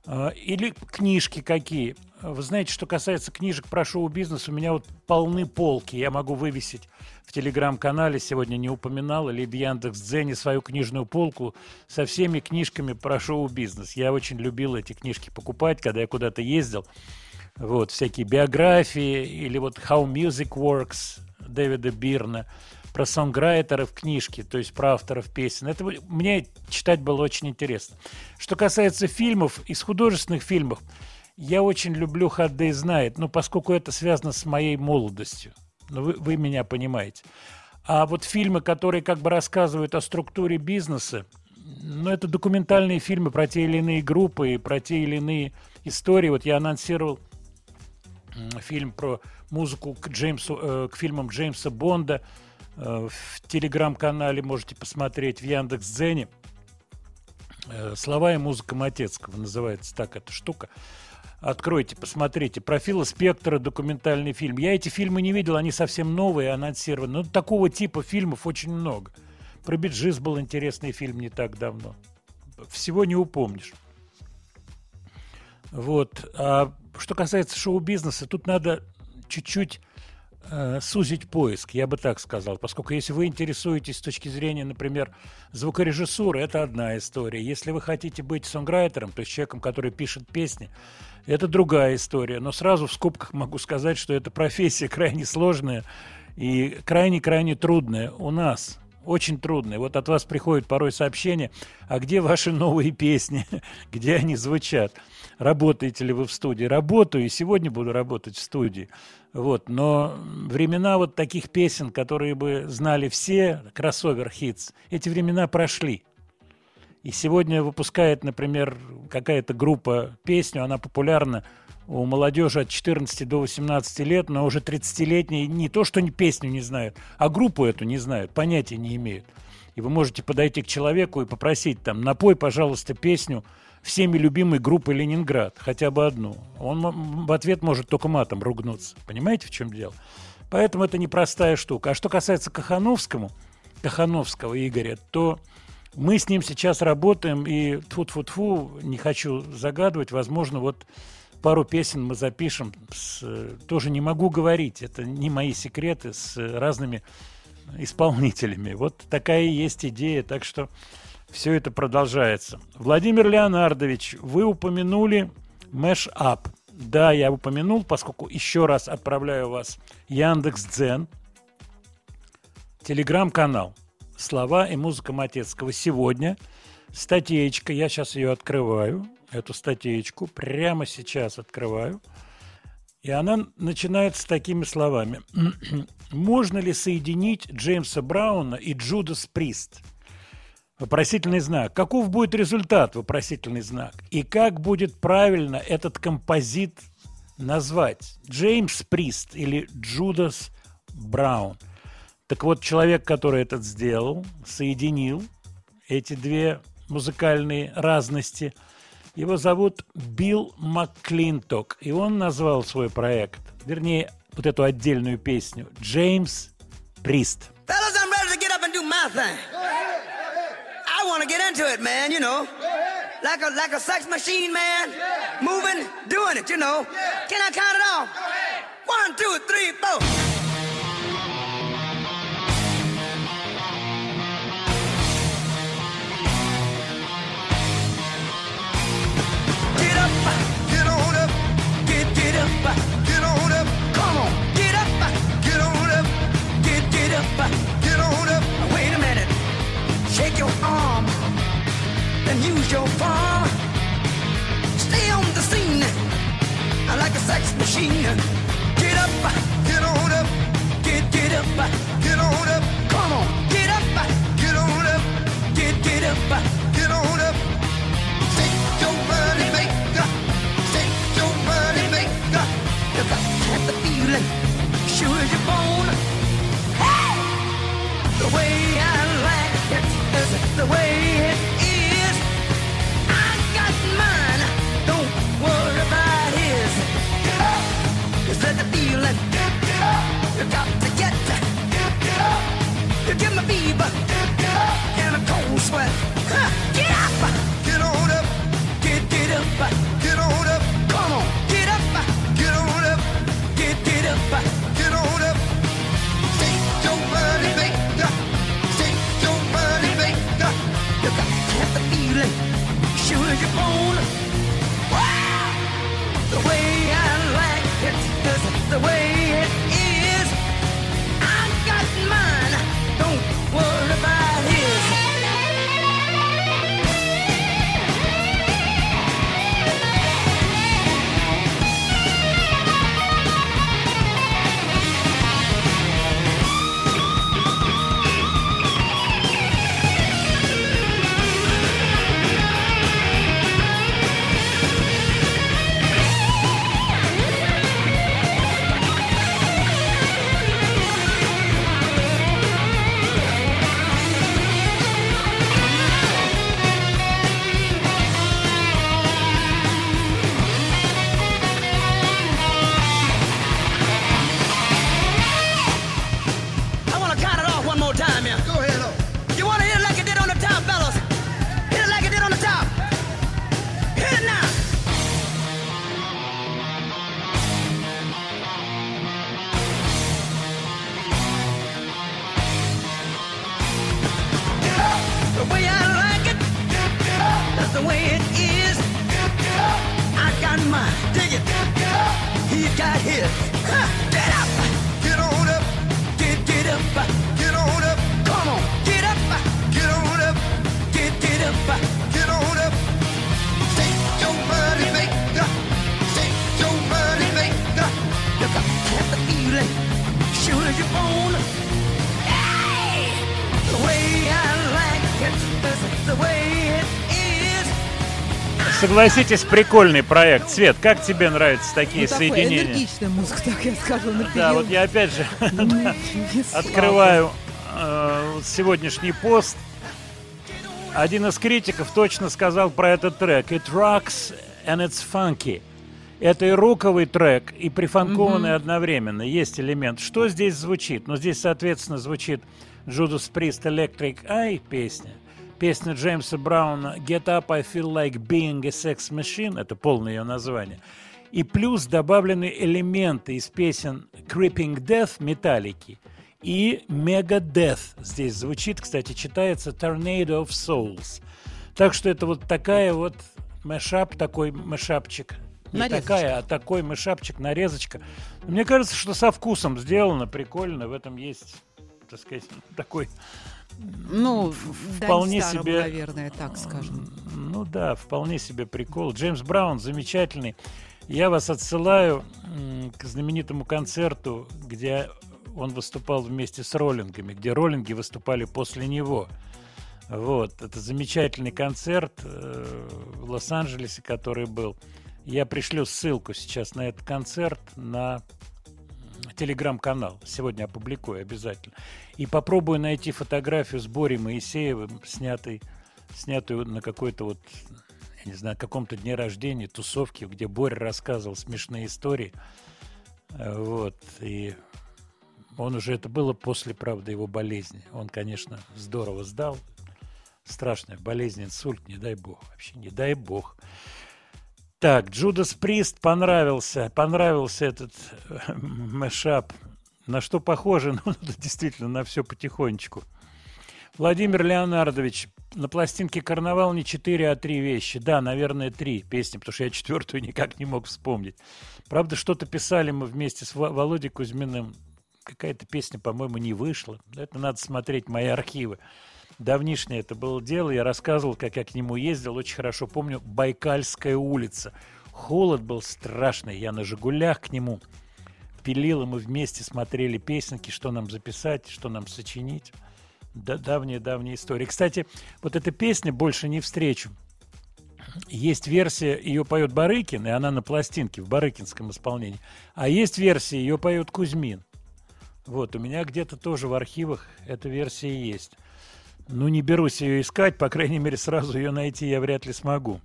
А, Или книжки какие? Вы знаете, что касается книжек про шоу-бизнес, у меня вот полны полки. Я могу вывесить в телеграм-канале, сегодня не упоминал, или в Яндекс.Дзене свою книжную полку со всеми книжками про шоу-бизнес. Я очень любил эти книжки покупать, когда я куда-то ездил. Вот, всякие биографии, или вот How Music Works Дэвида Бирна, про сонграйтеров книжки, то есть про авторов песен. Это мне читать было очень интересно. Что касается фильмов, из художественных фильмов, я очень люблю «Hot Days Night», ну, поскольку это связано с моей молодостью. Ну, вы, вы меня понимаете. А вот фильмы, которые как бы рассказывают о структуре бизнеса, ну, это документальные фильмы про те или иные группы и про те или иные истории. Вот я анонсировал фильм про музыку к Джеймсу, э, к фильмам Джеймса Бонда э, в телеграм-канале можете посмотреть в Яндекс.Дзене. Э, Слова и музыка Матецкого называется так эта штука. Откройте, посмотрите. Про Фила Спектора документальный фильм. Я эти фильмы не видел, они совсем новые, анонсированы. Но такого типа фильмов очень много. Про Биджис был интересный фильм не так давно. Всего не упомнишь. Вот. А что касается шоу-бизнеса, тут надо чуть-чуть э, сузить поиск, я бы так сказал. Поскольку если вы интересуетесь с точки зрения, например, звукорежиссуры, это одна история. Если вы хотите быть сонграйтером, то есть человеком, который пишет песни, это другая история. Но сразу в скобках могу сказать, что эта профессия <laughs> крайне сложная и крайне-крайне трудная у нас. Очень трудная. Вот от вас приходит порой сообщение, а где ваши новые песни, <laughs> где они звучат? Работаете ли вы в студии? Работаю, и сегодня буду работать в студии. Вот. Но времена вот таких песен, которые бы знали все, кроссовер-хитс, эти времена прошли. И сегодня выпускает, например, какая-то группа песню, она популярна у молодежи от 14 до 18 лет, но уже 30-летние не то, что не песню не знают, а группу эту не знают, понятия не имеют. И вы можете подойти к человеку и попросить там, напой, пожалуйста, песню всеми любимой группы «Ленинград», хотя бы одну. Он в ответ может только матом ругнуться. Понимаете, в чем дело? Поэтому это непростая штука. А что касается Кахановскому, Кахановского Игоря, то мы с ним сейчас работаем, и тфу-тфу-тфу, не хочу загадывать, возможно, вот пару песен мы запишем. С, э, тоже не могу говорить, это не мои секреты, с разными исполнителями. Вот такая и есть идея, так что все это продолжается. Владимир Леонардович, вы упомянули mash-up. Да, я упомянул, поскольку еще раз отправляю вас Яндекс Дзен, телеграм-канал «Слова и музыка Матецкого». Сегодня статейка, я сейчас ее открываю, эту статейку, прямо сейчас открываю, и она начинается с такими словами. <clears throat> «Можно ли соединить Джеймса Брауна и Джудас Прист?» Вопросительный знак. Каков будет результат? Вопросительный знак. И как будет правильно этот композит назвать? Джеймс Прист или Джудас Браун? Так вот, человек, который этот сделал, соединил эти две музыкальные разности, его зовут Билл МакКлинток, и он назвал свой проект, вернее, вот эту отдельную песню, Джеймс Прист. Fellas, I'm ready to get up and do my thing. I want to get into it, man, you know. Like a like a sex machine, man. Moving, doing it, you know. Can I count it off? One, two, three, four. Take your arm, then use your palm. Stay on the scene, like a sex machine. Get up, get on up, get get up, get on up. Come on, get up, get on up, get get up, get on up. Take your money maker, take your money maker. You got to have the feeling, sure as your bone. Hey, the way I the way it is. I got mine, don't his. Get the feeling. Get, up, you got to get. Get, up, you give me fever. Get up, and a cold sweat. your bone. Ah! The way Согласитесь, прикольный проект. Свет, как тебе нравятся такие Ну, такой соединения? энергичная музыка, так я скажу. на Да, вот я опять же <laughs> слабо. открываю э, сегодняшний пост. Один из критиков точно сказал про этот трек. It rocks and it's funky. Это и роковый трек, и прифанкованный одновременно. Есть элемент. Что здесь звучит? Ну, здесь, соответственно, звучит Judas Priest Electric Eye песня. Песня Джеймса Брауна Get Up, I Feel Like Being a Sex Machine. Это полное ее название. И плюс добавлены элементы из песен Creeping Death Металлики и Megadeth. Здесь звучит, кстати, читается Tornado of Souls. Так что это вот такая вот мешап, такой мешапчик. Не Нарезочка. такая, а такой мешапчик, нарезочка. Мне кажется, что со вкусом сделано, прикольно. В этом есть, так сказать, такой Ну, вполне старому, себе- наверное, так скажем. Ну да, вполне себе прикол. Джеймс Браун замечательный. Я вас отсылаю к знаменитому концерту, где он выступал вместе с роллингами, где роллинги выступали после него. Вот, это замечательный концерт э, в Лос-Анджелесе, который был. Я пришлю ссылку сейчас на этот концерт на телеграм-канал. Сегодня опубликую обязательно. И попробую найти фотографию с Борей Моисеевым, снятой снятую на какой-то вот, я не знаю, каком-то дне рождения, тусовке, где Боря рассказывал смешные истории. Э, Вот, и он уже, это было после, правда, его болезни. Он, конечно, здорово сдал. Страшная болезнь, инсульт, не дай бог, вообще не дай бог. Так, Джудас Прист понравился, понравился этот э, <laughs> мэшап. На что похоже? <laughs> Ну, действительно на все потихонечку. Владимир Леонардович, на пластинке «Карнавал» не четыре, а три вещи. Да, наверное, три песни, потому что я четвертую никак не мог вспомнить. Правда, что-то писали мы вместе с Во- Володей Кузьминым. Какая-то песня, по-моему, не вышла. Это надо смотреть мои архивы. Давнишнее это было дело. Я рассказывал, как я к нему ездил. Очень хорошо помню. Байкальская улица. Холод был страшный. Я на «Жигулях» к нему пилил, и мы вместе смотрели песенки, что нам записать, что нам сочинить. Да, давняя-давняя история. Кстати, вот эта песня «Больше не встречу». Есть версия, ее поет Барыкин, и она на пластинке в барыкинском исполнении. А есть версия, ее поет Кузьмин. Вот, у меня где-то тоже в архивах эта версия есть. Ну, не берусь ее искать, по крайней мере, сразу ее найти я вряд ли смогу.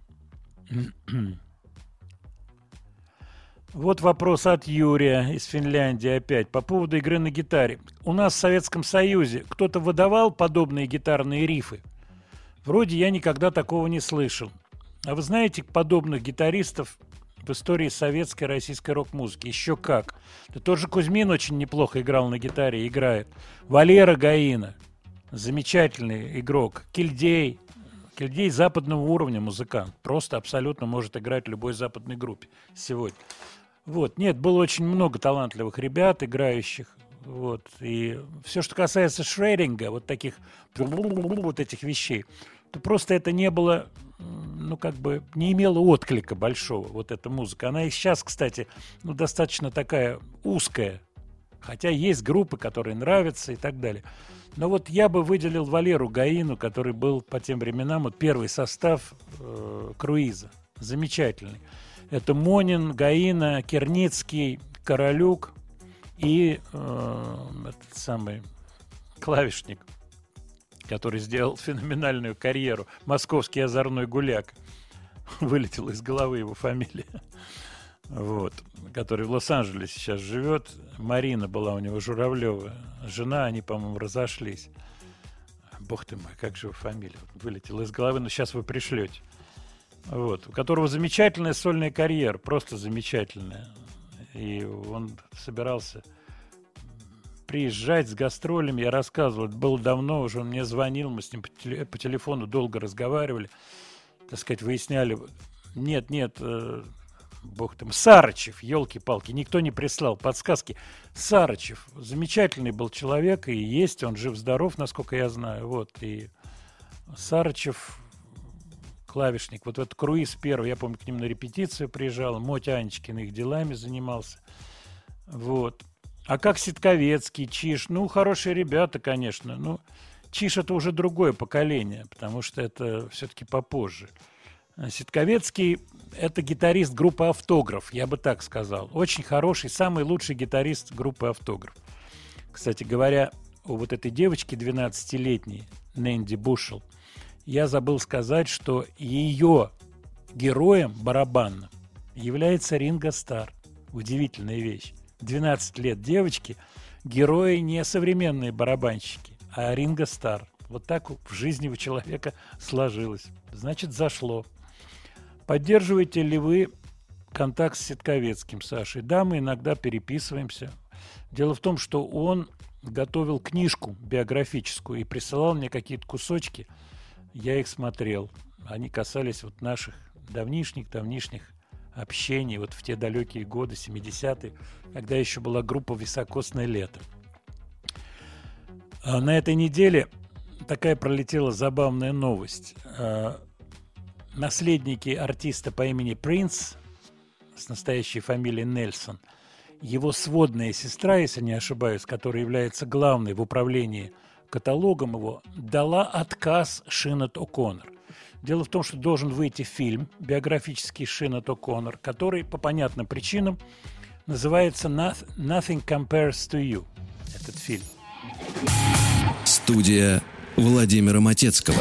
Вот вопрос от Юрия из Финляндии опять по поводу игры на гитаре. У нас в Советском Союзе кто-то выдавал подобные гитарные рифы? Вроде я никогда такого не слышал. А вы знаете подобных гитаристов в истории советской российской рок-музыки? Еще как. Да тот же Кузьмин очень неплохо играл на гитаре, играет. Валера Гаина, замечательный игрок. Кильдей, Кильдей западного уровня музыкант. Просто абсолютно может играть в любой западной группе сегодня. Вот, нет, было очень много талантливых ребят, играющих. Вот, и все, что касается шрединга, вот таких, вот этих вещей, то просто это не было, ну, как бы, не имело отклика большого, вот эта музыка. Она и сейчас, кстати, ну, достаточно такая узкая, хотя есть группы, которые нравятся и так далее. Но вот я бы выделил Валеру Гаину, который был по тем временам вот первый состав э, круиза. Замечательный. Это Монин, Гаина, Керницкий, Королюк и э, этот самый клавишник, который сделал <laughs> феноменальную карьеру. Московский озорной гуляк. Вылетела из головы его фамилия. Вот. Который в Лос-Анджелесе сейчас живет. Марина была у него Журавлева. Жена, они, по-моему, разошлись. Бог ты мой, как же его фамилия? Вылетела из головы, но сейчас вы пришлете. Вот. У которого замечательная сольная карьера, просто замечательная. И он собирался приезжать с гастролями, я рассказывал, это было давно уже, он мне звонил, мы с ним по, теле- по телефону долго разговаривали. так сказать, выясняли. Нет, нет, э, бог там, Сарычев, елки-палки, никто не прислал подсказки. Сарычев, замечательный был человек, и есть, он жив-здоров, насколько я знаю, вот, и Сарычев, клавишник, вот этот круиз первый, я помню, к ним на репетицию приезжал, Мотя Анечкин их делами занимался, вот. А как Ситковецкий, Чиш, ну, хорошие ребята, конечно, ну, Чиш это уже другое поколение, потому что это все-таки попозже. Ситковецкий – это гитарист группы «Автограф», я бы так сказал. Очень хороший, самый лучший гитарист группы «Автограф». Кстати говоря, у вот этой девочки 12-летней, Нэнди Бушел, я забыл сказать, что ее героем барабанным является Ринго Стар. Удивительная вещь. 12 лет девочки, герои не современные барабанщики, а Ринго Стар. Вот так в жизни у человека сложилось. Значит, зашло. Поддерживаете ли вы контакт с Ситковецким, Сашей? Да, мы иногда переписываемся. Дело в том, что он готовил книжку биографическую и присылал мне какие-то кусочки. Я их смотрел. Они касались вот наших давнишних-давнишних общений вот в те далекие годы, 70-е, когда еще была группа «Високосное лето». А на этой неделе такая пролетела забавная новость. А, Наследники артиста по имени Принц с настоящей фамилией Нельсон, его сводная сестра, если не ошибаюсь, которая является главной в управлении каталогом его, дала отказ Шинат О'Коннор. Дело в том, что должен выйти фильм биографический Шинат О'Коннор, который по понятным причинам называется «Noth- «Nothing Compares to You». Этот фильм. Студия Владимира Матецкого.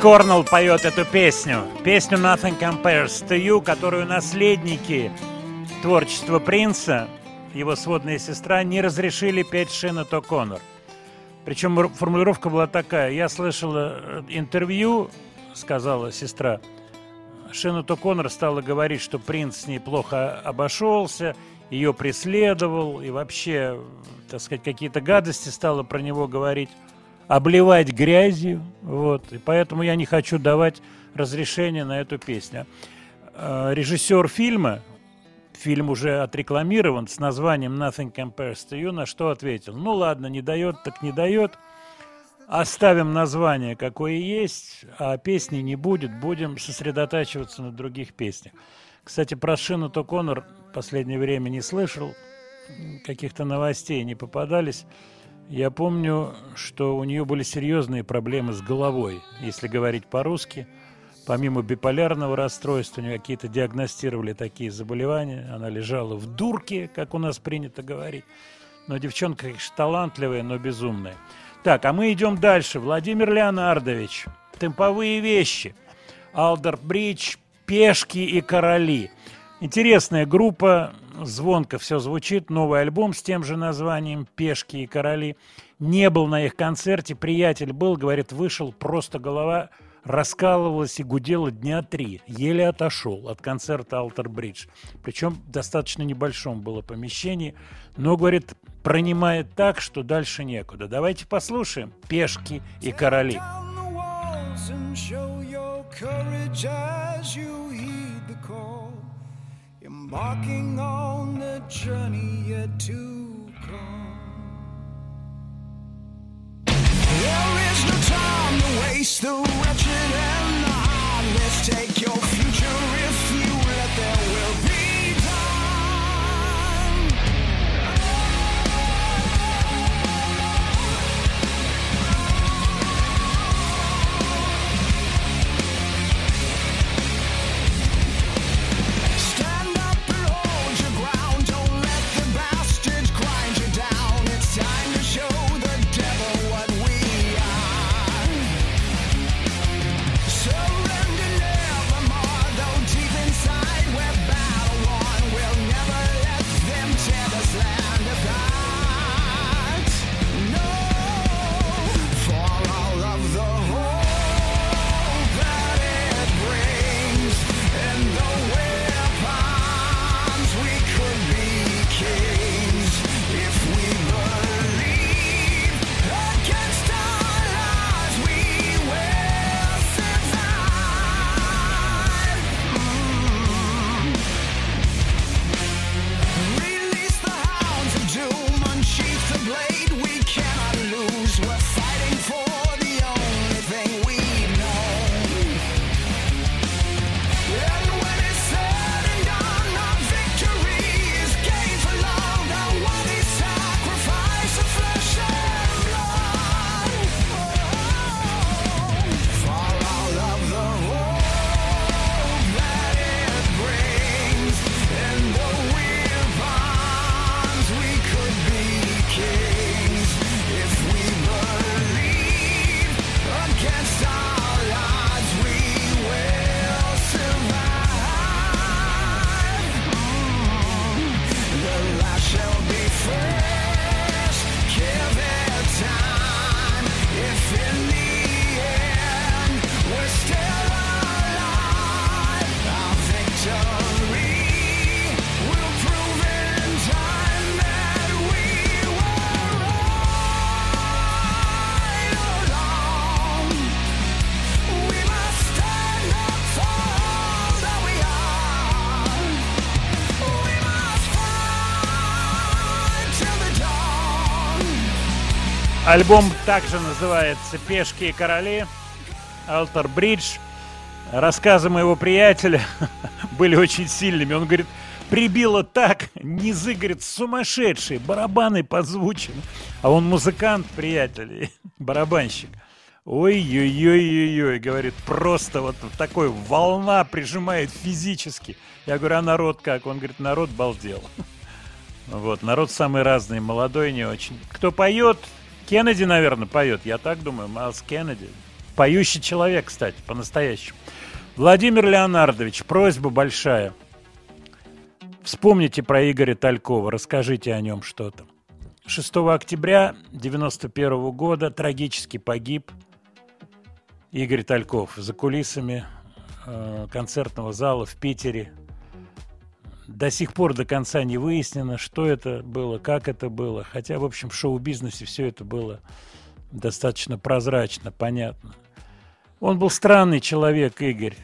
Корнелл поет эту песню. Песню Nothing Compares to You, которую наследники творчества Принца, его сводная сестра, не разрешили петь Шеннет О'Коннор. Причем формулировка была такая. Я слышала э, интервью, сказала сестра, Шеннет О'Коннор стала говорить, что принц с ней плохо обошелся, ее преследовал и вообще, так сказать, какие-то гадости стала про него говорить, обливать грязью, вот. И поэтому я не хочу давать разрешение на эту песню. Э, Режиссер фильма, фильм уже отрекламирован с названием Nothing Compares to You, на что ответил, ну ладно, не дает, так не дает, Оставим название, какое есть, а песни не будет. Будем сосредотачиваться на других песнях. Кстати, про Шину Коннор в последнее время не слышал. Каких-то новостей не попадались. Я помню, что у нее были серьезные проблемы с головой, если говорить по-русски. Помимо биполярного расстройства, у нее какие-то диагностировали такие заболевания. Она лежала в дурке, как у нас принято говорить. Но девчонка, конечно, талантливая, но безумная. Так, а мы идем дальше. Владимир Леонардович. Темповые вещи. Алдер Бридж, Пешки и Короли. Интересная группа. Звонко все звучит. Новый альбом с тем же названием «Пешки и короли». Не был на их концерте. Приятель был, говорит, вышел, просто голова раскалывалась и гудела дня три. Еле отошел от концерта «Алтер Бридж». Причем достаточно небольшом было помещении. Но, говорит, пронимает так, что дальше некуда. Давайте послушаем «Пешки и короли». show your courage as you call, embarking on the journey yet to come. There is no time to waste the wretched and the heartless. Take your future if you let there will be Альбом также называется «Пешки и короли», «Алтер Бридж». Рассказы моего приятеля <laughs> были очень сильными. Он говорит, прибило так, низы, говорит, сумасшедшие, барабаны подзвучены. А он музыкант, приятель, <laughs> барабанщик. Ой-ой-ой-ой-ой, говорит, просто вот такой волна прижимает физически. Я говорю, а народ как? Он говорит, народ балдел. <laughs> Вот, народ самый разный, молодой не очень. Кто поет? Кеннеди, наверное, поет. Я так думаю, Майлз Кеннеди. Поющий человек, кстати, по-настоящему. Владимир Леонардович, просьба большая. Вспомните про Игоря Талькова, расскажите о нем что-то. 6 октября 91 года трагически погиб Игорь Тальков за кулисами э, концертного зала в Питере. До сих пор до конца не выяснено, что это было, как это было. Хотя, в общем, в шоу-бизнесе все это было достаточно прозрачно, понятно. Он был странный человек, Игорь.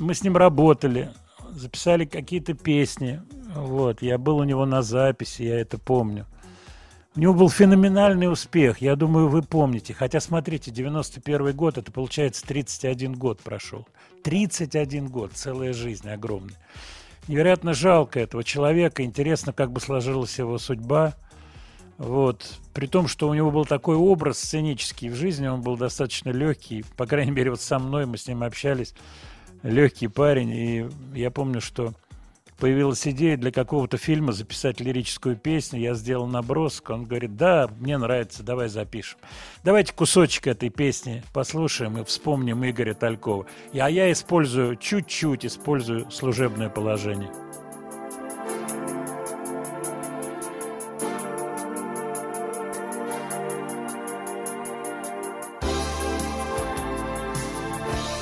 Мы с ним работали, записали какие-то песни. Вот, я был у него на записи, я это помню. У него был феноменальный успех, я думаю, вы помните. Хотя, смотрите, 91 год, это получается 31 год прошел. 31 год, целая жизнь огромная. Невероятно жалко этого человека, интересно, как бы сложилась его судьба. Вот. При том, что у него был такой образ сценический в жизни, он был достаточно легкий. По крайней мере, вот со мной мы с ним общались. Легкий парень. И я помню, что появилась идея для какого-то фильма записать лирическую песню. Я сделал набросок. Он говорит, да, мне нравится, давай запишем. Давайте кусочек этой песни послушаем и вспомним Игоря Талькова. И- А я использую, чуть-чуть использую служебное положение.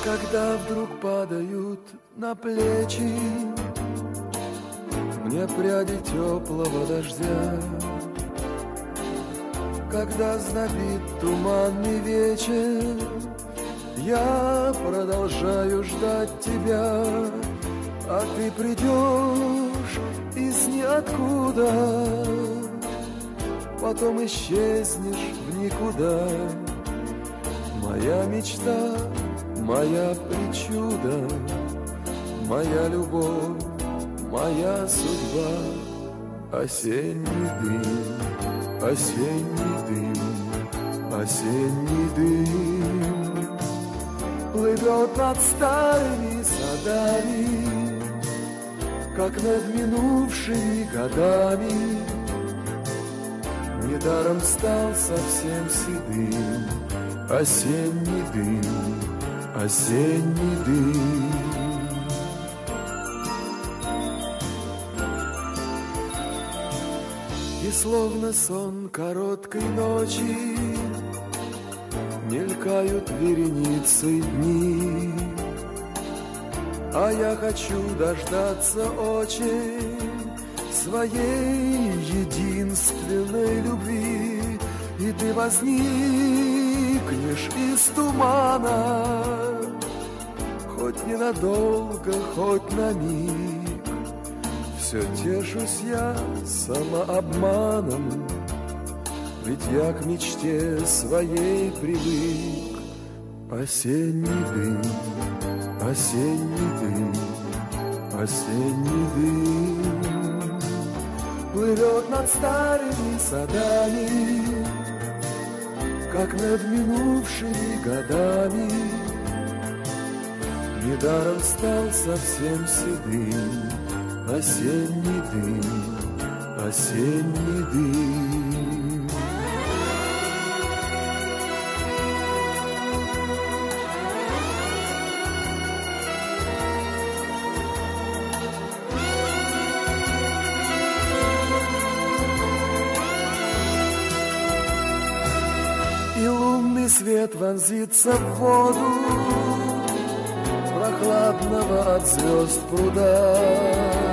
Когда вдруг падают на плечи Мне пряди теплого дождя Когда знобит туманный вечер. Я продолжаю ждать тебя А ты придешь из ниоткуда. Потом исчезнешь в никуда. Моя мечта, моя причуда, моя любовь, моя судьба. Осенний дым, осенний дым, осенний дым Плывет над старыми садами, Как над минувшими годами. Недаром стал совсем седым Осенний дым, осенний дым. И словно сон короткой ночи Мелькают вереницы дни. А я хочу дождаться очень Своей единственной любви. И ты возникнешь из тумана Хоть ненадолго, хоть на миг все тешусь я самообманом, Ведь я к мечте своей привык. Осенний дым, осенний дым, осенний дым Плывет над старыми садами, Как над минувшими годами. Недаром стал совсем седым Осенний дым, осенний дым. И лунный свет вонзится в воду Прохладного от звезд пруда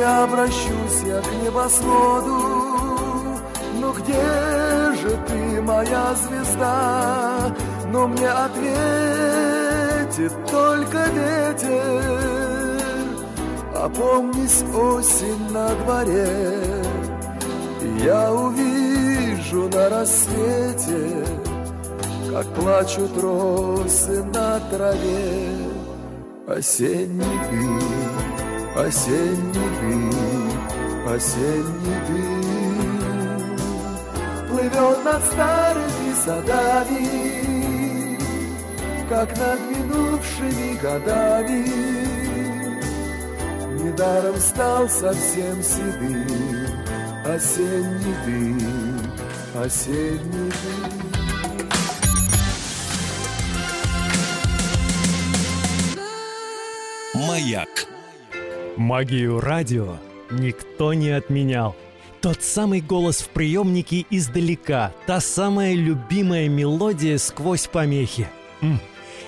И обращусь я к небосводу. Ну где же ты, моя звезда? Но мне ответит только ветер Опомнись, осень на дворе я увижу на рассвете Как плачут росы на траве Осенний дым, осенний дым, осенний дым Плывет над старыми садами, как над минувшими годами Недаром стал совсем седым осенний дым, осенний дым Маяк. Магию радио никто не отменял. Тот самый голос в приемнике издалека, та самая любимая мелодия сквозь помехи.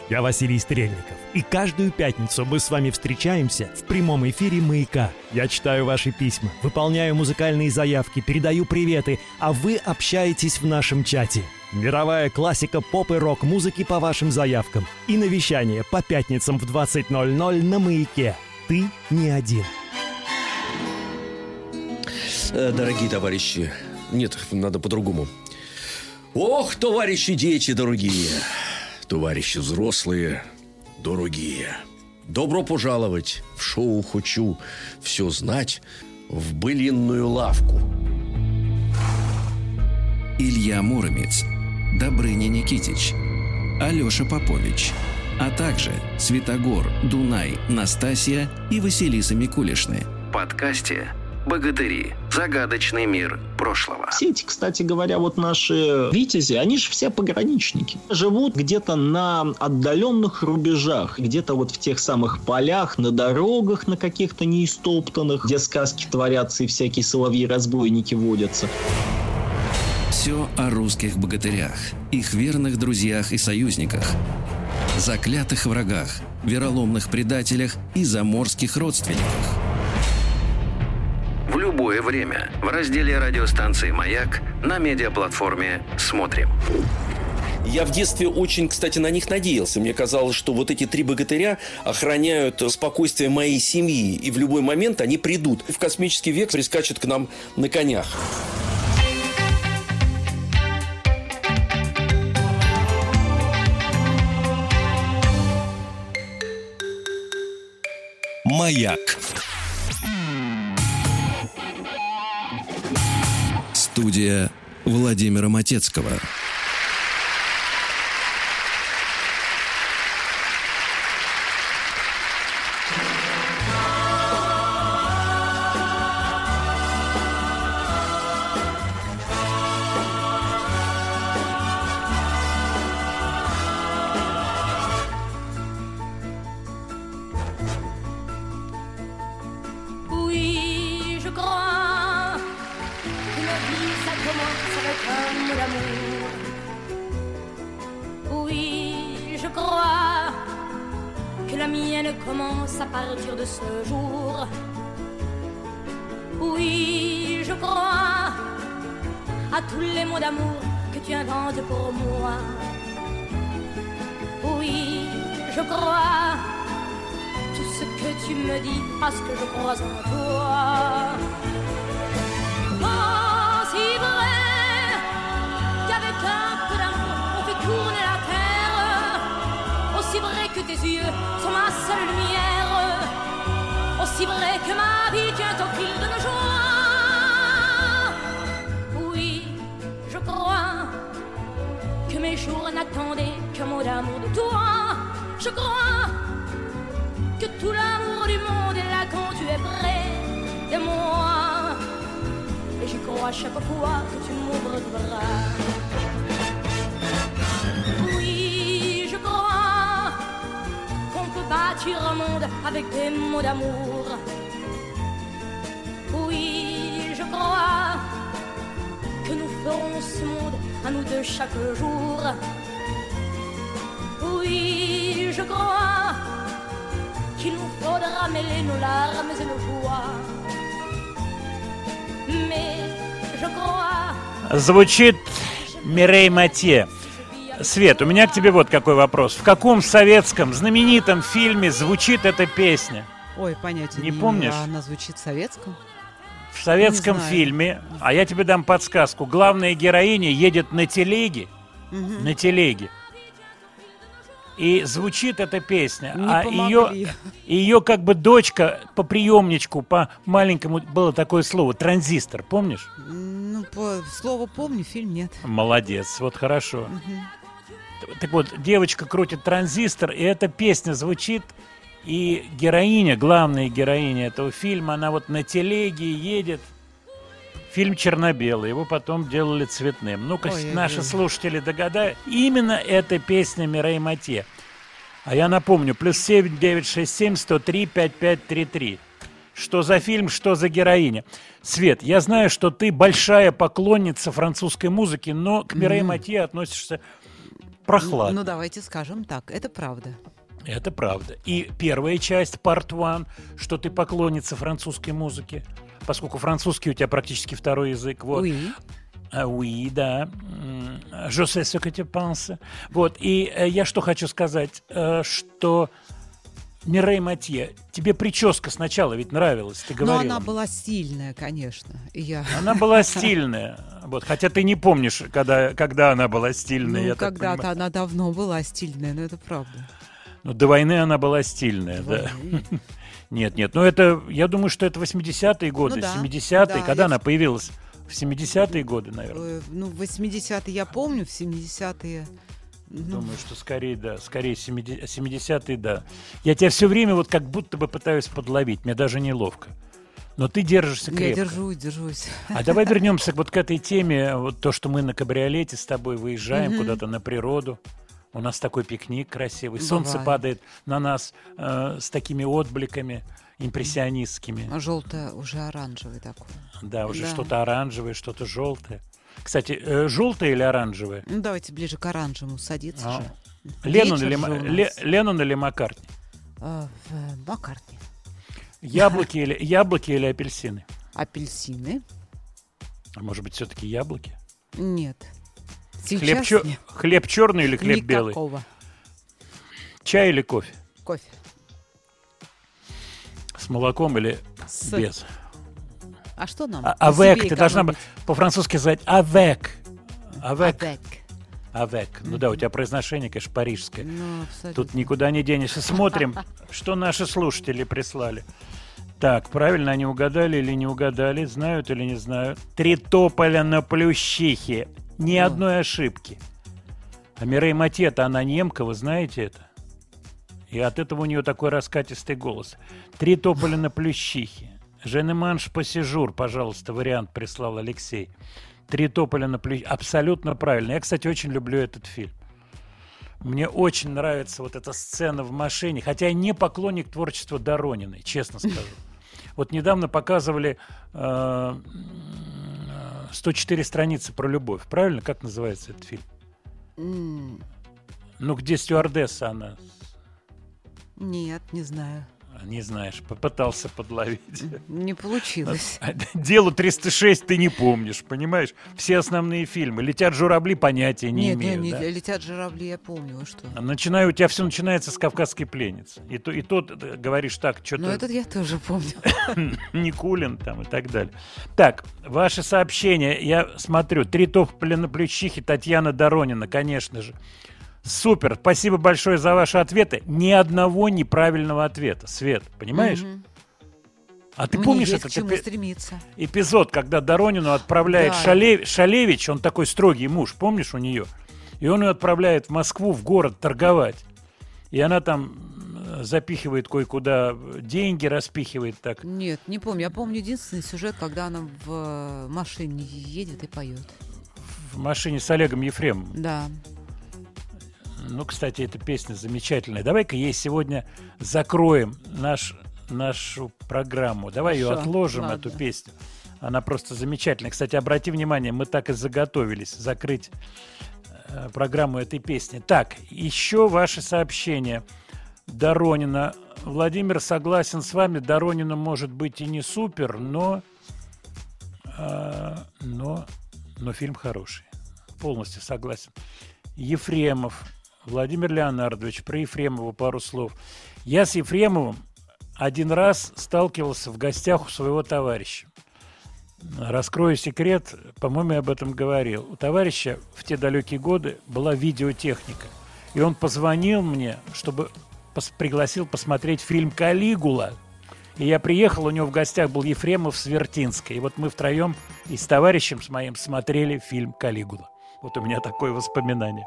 Я Василий Стрельников, и каждую пятницу мы с вами встречаемся в прямом эфире «Маяка». Я читаю ваши письма, выполняю музыкальные заявки, передаю приветы, а вы общаетесь в нашем чате. Мировая классика поп и рок-музыки по вашим заявкам. И навещание по пятницам в 20.00 на «Маяке». Ты не один. Э, Дорогие товарищи, нет, надо по-другому. Ох, товарищи дети дорогие, товарищи взрослые, дорогие. Добро пожаловать в шоу «Хочу все знать» в былинную лавку. Илья Муромец, Добрыня Никитич, Алеша Попович, а также Святогор, Дунай, Настасья и Василиса Микулишны. В подкасте «Богатыри. Загадочный мир прошлого». Все эти, кстати говоря, вот наши витязи, они же все пограничники. Живут где-то на отдаленных рубежах, где-то вот в тех самых полях, на дорогах на каких-то неистоптанных, где сказки творятся и всякие соловьи-разбойники водятся. Все о русских богатырях, их верных друзьях и союзниках, заклятых врагах, вероломных предателях и заморских родственниках. В любое время в разделе радиостанции «Маяк» на медиаплатформе «Смотрим». Я в детстве очень, кстати, на них надеялся. Мне казалось, что вот эти три богатыря охраняют спокойствие моей семьи. И в любой момент они придут. В космический век прискачут к нам на конях. Маяк. Студия Владимира Матецкого. Aussi vrai que ma vie tient au fil de nos joies. Oui, je crois que mes jours n'attendaient qu'un mot d'amour de toi. Je crois que tout l'amour du monde est là quand tu es près de moi. Et j'y crois chaque fois que tu m'ouvres le bras. bâtir un monde avec des mots d'amour. Oui, je crois que nous ferons ce monde à nous deux chaque jour. Oui, je crois qu'il nous faudra mêler nos larmes et nos joies. Mais je crois Звучит Мирей Матье. Свет, у меня к тебе вот какой вопрос. В каком советском знаменитом фильме звучит эта песня? Ой, понятия Не имею, помнишь? а Она звучит в советском. В советском Не фильме, а я тебе дам подсказку, главная героиня едет на телеге, Мгм. на телеге, и звучит эта песня, Не а помогли. ее, ее как бы дочка по приемничку, по маленькому, было такое слово, транзистор, помнишь? Ну, по слову помню, фильм нет. Молодец, вот хорошо. Мгм. Так вот, девочка крутит транзистор, и эта песня звучит, и героиня, главная героиня этого фильма, она вот на телеге едет. Фильм черно-белый, его потом делали цветным. Ну-ка, наши слушатели догадают. Именно эта песня Мирей Матье. А я напомню, плюс 7 967 103 5533. Что за фильм, что за героиня. Свет, я знаю, что ты большая поклонница французской музыки, но к Мирей Мгм. Матье относишься прохладно. Ну, давайте скажем так, это правда. Это правда. И первая часть, part one, что ты поклонница французской музыки, поскольку французский у тебя практически второй язык. Вот. Oui. А, Oui, да. Ce que tu penses. Вот. И э, я что хочу сказать, э, что Мирей Матье, тебе прическа сначала ведь нравилась, ты Но говорила. она была стильная, конечно. Я... Она была стильная. Вот, хотя ты не помнишь, когда, когда она была стильная. Ну, когда-то она давно была стильная, но это правда. Ну, до войны она была стильная, да. Нет, нет, ну это, я думаю, что это 80-е годы, Ну да, 70-е, да, когда я- она появилась? В 70-е годы, наверное. Ну, в 80-е я помню, в 70-е... ну, Думаю, что скорее, да, скорее 70 70-е, да. Я тебя все время вот как будто бы пытаюсь подловить, мне даже неловко. Но ты держишься Я крепко. держусь, держусь. А давай <laughs> вернемся вот к этой теме, вот то, что мы на кабриолете с тобой выезжаем Мгм. куда-то на природу. У нас такой пикник красивый, солнце Бывает. падает на нас э, с такими отбликами импрессионистскими. А желтое уже оранжевый такой. Да, уже Да. что-то оранжевое, что-то желтое. Кстати, э, желтое или оранжевое? Ну, давайте ближе к оранжевому садиться А. же. Леннон Вечер или. Ле- Леннон или Маккартни? А, Маккартни. Яблоки или, <laughs> яблоки или апельсины? Апельсины? А может быть, все-таки яблоки? Нет. Сейчас Хлеб, чё- нет. хлеб черный или хлеб белый? Никакого. Чай или кофе? Кофе. С молоком или С- без? А что нам? А- Авек, себе ты должна по-французски сказать авек. Авек. Авек. Авек. Ну да, у тебя произношение, конечно, парижское. Ну, абсолютно. Тут никуда не денешься. Смотрим, <laughs> что наши слушатели прислали. Так, правильно они угадали или не угадали, знают или не знают. Три тополя на плющихе. Ни одной ошибки. А Мирей Матета, она немка, вы знаете это? И от этого у нее такой раскатистый голос. Три тополя на плющихе. Женеманш посижур, пожалуйста, вариант прислал Алексей. Три тополя на плющихе. Абсолютно правильно. Я, кстати, очень люблю этот фильм. Мне очень нравится вот эта сцена в машине, хотя я не поклонник творчества Дорониной, честно скажу. Вот недавно показывали э, м, э, 104 страницы про любовь. Правильно? Как называется этот фильм? Ну, где стюардесса она? Нет, не знаю. Не знаешь, попытался подловить. Не получилось. Делу 306 ты не помнишь, понимаешь? Все основные фильмы. Летят журавли, понятия не Нет, имею. не, да? летят журавли, я помню, а что. Начинаю, у тебя все начинается с кавказской пленницы. И, то, и тот э, говоришь так, Ну, что-то этот я тоже помню. <laughs> Никулин там и так далее. Так, ваши сообщения, я смотрю. Три тополя на плющихе Татьяна Доронина, конечно же. Супер, спасибо большое за ваши ответы. Ни одного неправильного ответа, Свет, понимаешь? Мгм. А ты Мне помнишь есть этот эпи- стремиться. эпизод, когда Доронину отправляет Да. Шале- Шалевич, он такой строгий муж, помнишь у нее? И он ее отправляет в Москву, в город торговать. И она там м, запихивает кое-куда деньги, распихивает так. Нет, не помню. Я помню единственный сюжет, когда она в э, машине едет и поет. В машине с Олегом Ефремовым. Да. Ну, кстати, эта песня замечательная. Давай-ка ей сегодня закроем наш, нашу программу. Давай ее Хорошо, отложим, ладно. эту песню. Она просто замечательная. Кстати, обрати внимание, мы так и заготовились закрыть э, программу этой песни. Так, еще ваши сообщения. Доронина. Владимир согласен с вами. Доронина может быть и не супер, но, э, но, но фильм хороший. Полностью согласен. Ефремов. Владимир Леонардович, про Ефремова пару слов. Я с Ефремовым один раз сталкивался в гостях у своего товарища. Раскрою секрет, по-моему, я об этом говорил. У товарища в те далекие годы была видеотехника. И он позвонил мне, чтобы пос- пригласил посмотреть фильм «Калигула». И я приехал, у него в гостях был Ефремов с Вертинской. И вот мы втроем и с товарищем с моим смотрели фильм «Калигула». Вот у меня такое воспоминание.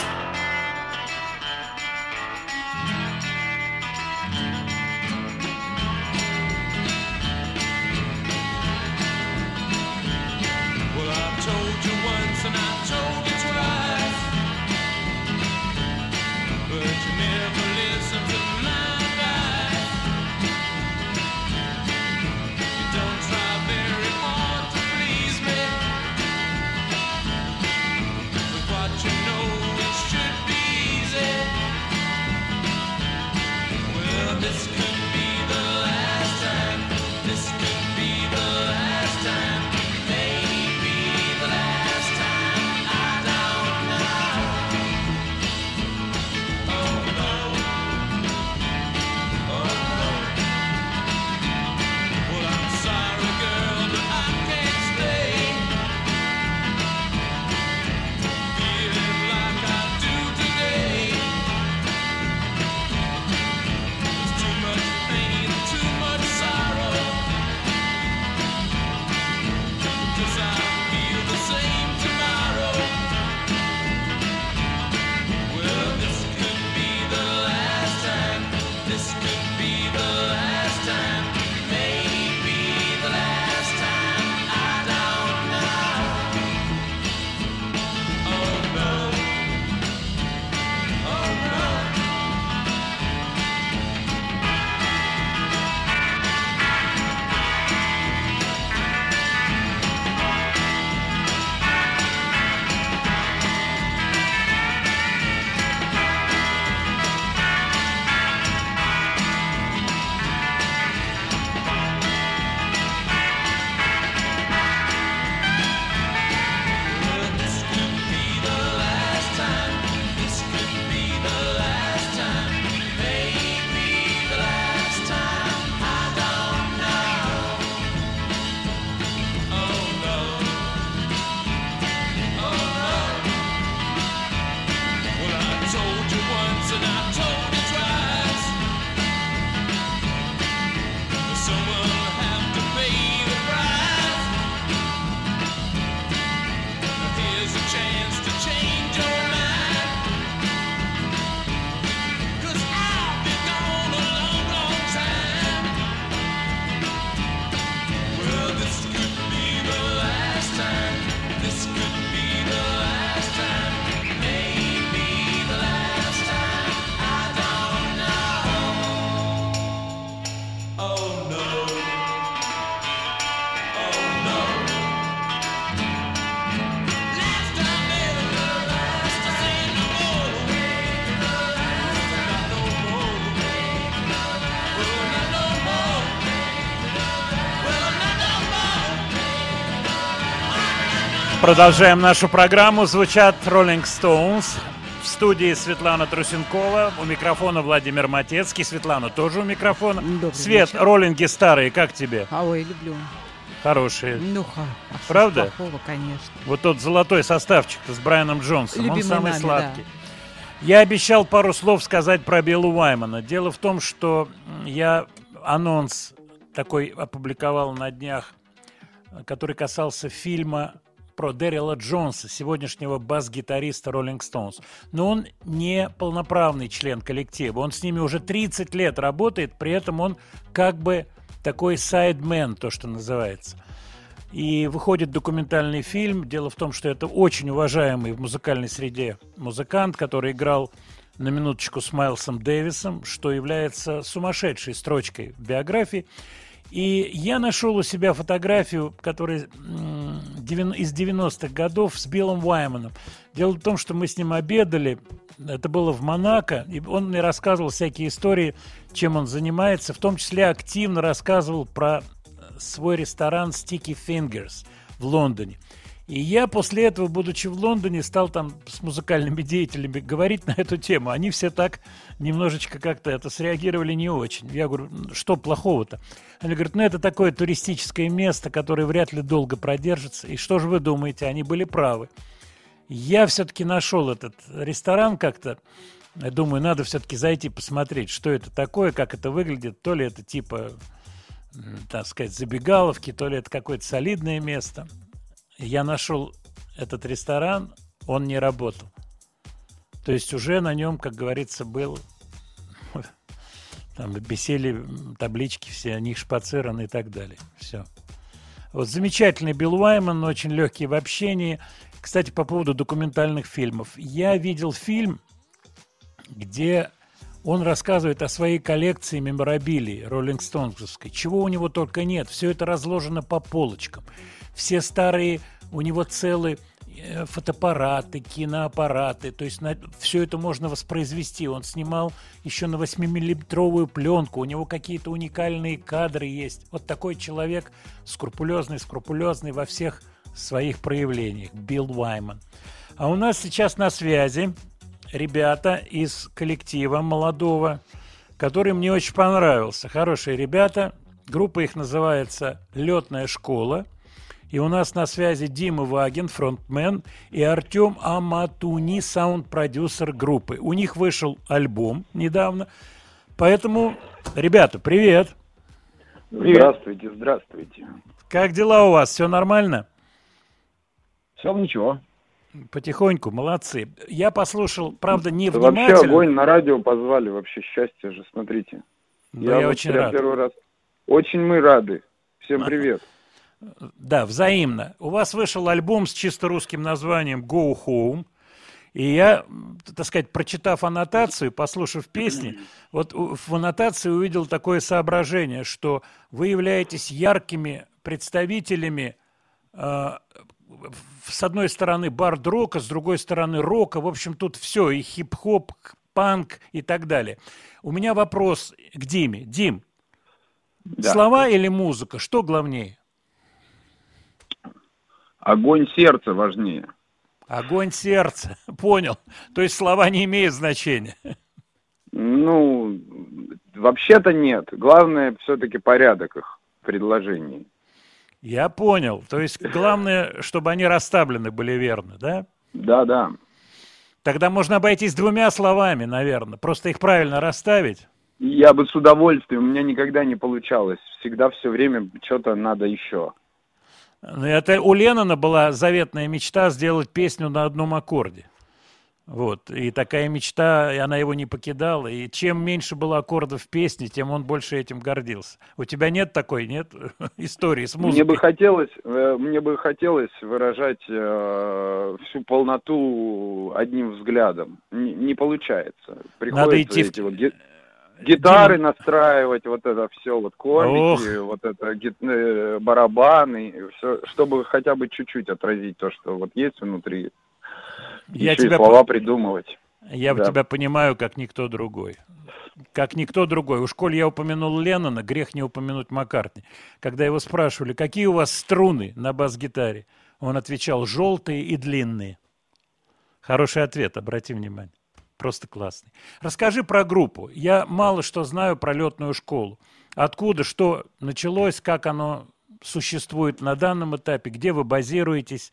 Продолжаем нашу программу. Звучат Rolling Stones. В студии Светлана Трусенкова. У микрофона Владимир Матецкий. Светлана тоже у микрофона. Свет, вечер. роллинги старые, как тебе? А ой, люблю. Хорошие. Ну, ха, а Правда? плохого, конечно. Вот тот золотой составчик с Брайаном Джонсом. Любимый он самый нами, сладкий. Я обещал пару слов сказать про Биллу Уаймана. Дело в том, что я анонс такой опубликовал на днях, который касался фильма про Дэрила Джонса, сегодняшнего бас-гитариста Rolling Stones. Но он не полноправный член коллектива. Он с ними уже 30 лет работает, при этом он как бы такой сайдмен, то, что называется. И выходит документальный фильм. Дело в том, что это очень уважаемый в музыкальной среде музыкант, который играл на минуточку с Майлсом Дэвисом, что является сумасшедшей строчкой в биографии. И я нашел у себя фотографию, которая из 90-х годов с Биллом Уайманом. Дело в том, что мы с ним обедали, это было в Монако, и он мне рассказывал всякие истории, чем он занимается, в том числе активно рассказывал про свой ресторан Sticky Fingers в Лондоне. И я после этого, будучи в Лондоне, стал там с музыкальными деятелями говорить на эту тему. Они все так немножечко как-то это среагировали не очень. Я говорю, «Ну, что плохого-то? Они говорят, ну это такое туристическое место, которое вряд ли долго продержится. И что же вы думаете? Они были правы. Я все-таки нашел этот ресторан как-то. Я думаю, надо все-таки зайти посмотреть, что это такое, как это выглядит. То ли это типа, так сказать, забегаловки, то ли это какое-то солидное место. Я нашел этот ресторан, он не работал. То есть уже на нем, как говорится, был <laughs> там висели м, таблички все, они шпацированы и так далее. Все. Вот замечательный Билл Уайман, очень легкий в общении. Кстати, по поводу документальных фильмов. Я видел фильм, где он рассказывает о своей коллекции меморабилии Роллинг. Чего у него только нет. Все это разложено по полочкам. Все старые, у него целые э, фотоаппараты, киноаппараты. То есть все это можно воспроизвести. Он снимал еще на 8-миллиметровую пленку. У него какие-то уникальные кадры есть. Вот такой человек скрупулезный, скрупулезный во всех своих проявлениях. Билл Уайман. А у нас сейчас на связи ребята из коллектива молодого, который мне очень понравился. Хорошие ребята. Группа их называется «Летная школа». И у нас на связи Дима Вагин, фронтмен, и Артем Аматуни, саунд-продюсер группы. У них вышел альбом недавно. Поэтому, ребята, привет. Здравствуйте, здравствуйте. Как дела у вас? Все нормально? Все ничего. Потихоньку, молодцы. Я послушал, правда, Да невнимательно. вообще огонь на радио позвали, вообще счастье же, смотрите. Да, я вот очень рад. первый раз. Очень мы рады. Всем <laughs> привет. Да, взаимно. У вас вышел альбом с чисто русским названием «Go Home». И я, так сказать, прочитав аннотацию, послушав песни, вот в аннотации увидел такое соображение, что вы являетесь яркими представителями э, с одной стороны бард-рока, с другой стороны рока, в общем, тут все, и хип-хоп, панк и так далее. У меня вопрос к Диме. Дим, слова или музыка, что главнее? Огонь сердца важнее. Огонь сердца, <laughs> понял. То есть слова не имеют значения. Ну, вообще-то нет. Главное все-таки порядок их предложений. Я понял. То есть главное, чтобы они расставлены были верно, да? Да, да. Тогда можно обойтись двумя словами, наверное. Просто их правильно расставить. Я бы с удовольствием, у меня никогда не получалось. Всегда все время что-то надо еще. Ну, Это у Леннона была заветная мечта сделать песню на одном аккорде. Вот. И такая мечта, и она его не покидала. И чем меньше было аккордов в песне, тем он больше этим гордился. У тебя нет такой, нет, <laughs> истории с музыкой? Мне бы хотелось, э, мне бы хотелось выражать э, всю полноту одним взглядом. Не, не получается. Приходится идти в- эти вот ги- гитары настраивать, вот это все, вот комики, Ох. вот это ги- э, барабаны, все, чтобы хотя бы чуть-чуть отразить то, что вот есть внутри. Я Еще и тебя слова по- придумывать. Я Да. тебя понимаю, как никто другой. Как никто другой. Уж коль я упомянул Леннона, грех не упомянуть Маккартни. Когда его спрашивали, какие у вас струны на бас-гитаре, Он отвечал «желтые и длинные». Хороший ответ, обрати внимание. Просто классный. Расскажи про группу. Я мало что знаю про летную школу. Откуда, что началось, как оно существует на данном этапе, где вы базируетесь,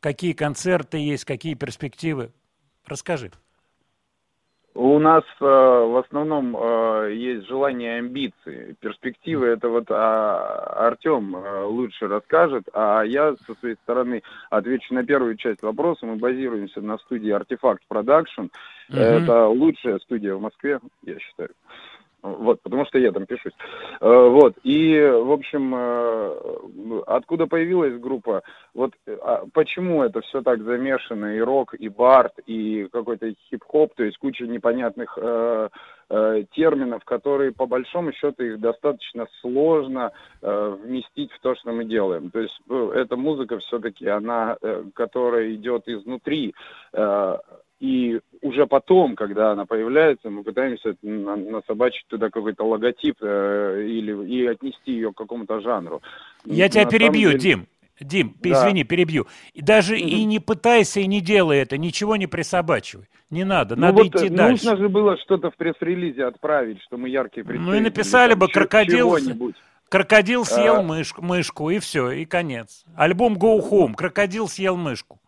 какие концерты есть, какие перспективы. Расскажи. У нас э, в основном э, есть желание амбиции. Перспективы это вот а, Артем э, лучше расскажет, а я со своей стороны отвечу на первую часть вопроса. Мы базируемся на студии Артефакт Продакшн. Мгм. Это лучшая студия в Москве, я считаю. Вот, потому что я там пишусь. Э, Вот, и, в общем, э, откуда появилась группа? Вот а почему это все так замешано, и рок, и бард, и какой-то хип-хоп, то есть куча непонятных э, терминов, которые, по большому счету, их достаточно сложно вместить в то, что мы делаем. То есть э, эта музыка все-таки, она, которая идет изнутри, и уже потом, когда она появляется, мы пытаемся на- насобачить туда какой-то логотип э, или и отнести ее к какому-то жанру. Я На тебя перебью, деле- Дим. Дим, Да. извини, перебью. Даже и не пытайся, и не делай это, ничего не присобачивай. Не надо, Ну надо вот, идти э, дальше. Нужно же было что-то в пресс-релизе отправить, что мы яркие Ну и представители. написали там, бы крокодил, крокодил съел А. мышку, мышку, и все, и конец. Альбом Go Home, крокодил съел мышку.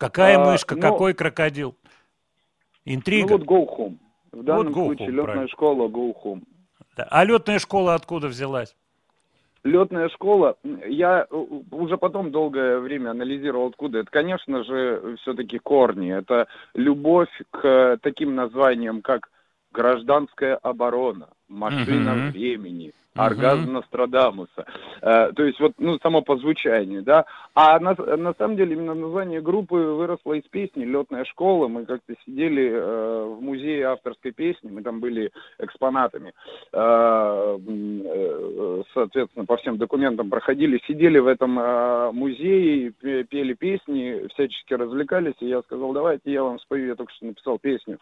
Какая А, мышка, ну- какой крокодил? Интрига. Ну вот Go Home. В данном Go случае Home, летная правильно. школа Go Home. Да. А летная школа откуда взялась? Летная школа, я э, уже потом долгое время анализировал, откуда. Это, конечно же, все-таки корни. Это любовь к таким названиям, как гражданская оборона, машина Мгм. времени, Оргазм Нострадамуса. Э, то есть вот, ну, само по звучанию, да. А на, на самом деле именно название группы выросло из песни «Летная школа». Мы как-то сидели э, в музее авторской песни, мы там были экспонатами. Э, э, соответственно, по всем документам проходили, сидели в этом э, музее, пе- пели песни, всячески развлекались, и я сказал, давайте я вам спою, я только что написал песню.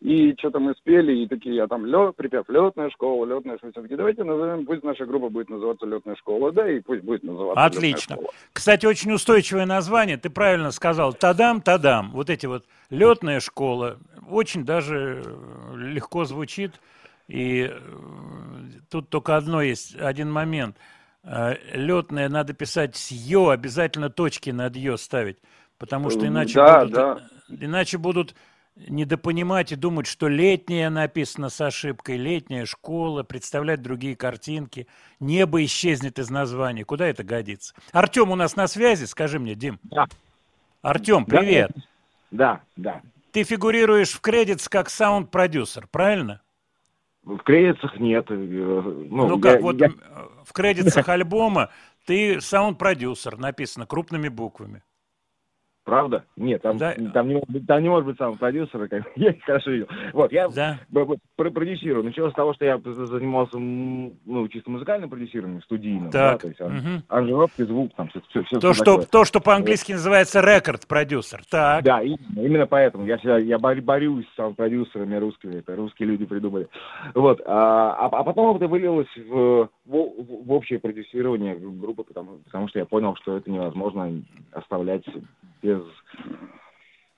И что-то мы спели, и такие, я там лед, припев, летная школа, летная школа. Все-таки давайте назовем, пусть наша группа будет называться летная школа, да, и пусть будет называться «Лётная Отлично. школа». Кстати, очень устойчивое название. Ты правильно сказал. Тадам, тадам. Вот эти вот летная школа. Очень даже э, легко звучит. И э, тут только одно есть, один момент. Летная надо писать с ё, обязательно точки над ё ставить. Потому что иначе да, будут, да. иначе будут недопонимать и думать, что летняя написано с ошибкой, летняя школа, представлять другие картинки. Небо исчезнет из названия. Куда это годится? Артем у нас на связи, скажи мне, Дим. Да. Артем, привет. Да, да. Ты фигурируешь в кредитс как саунд-продюсер, правильно? В кредитах нет. э, Ну, Ну, я- как, вот я- в кредитсах альбома ты саунд-продюсер, написано крупными буквами. Правда? Нет, там, Да. там, не, там не может быть сам продюсера, как <laughs> я их хорошо видел. Вот, я Да. продюсирую. Началось с того, что я занимался ну, чисто музыкальным продюсированием, студийным. да, Так, то есть мгм. аранжировки, звук, там, все, все, То, что, то, что по-английски называется рекорд-продюсер. Так. Да, именно, именно поэтому я всегда я бор- борюсь с продюсерами русскими, это русские люди придумали. Вот, а, а- а потом это вылилось в, в, в общее продюсирование группы, потому, потому что я понял, что это невозможно оставлять без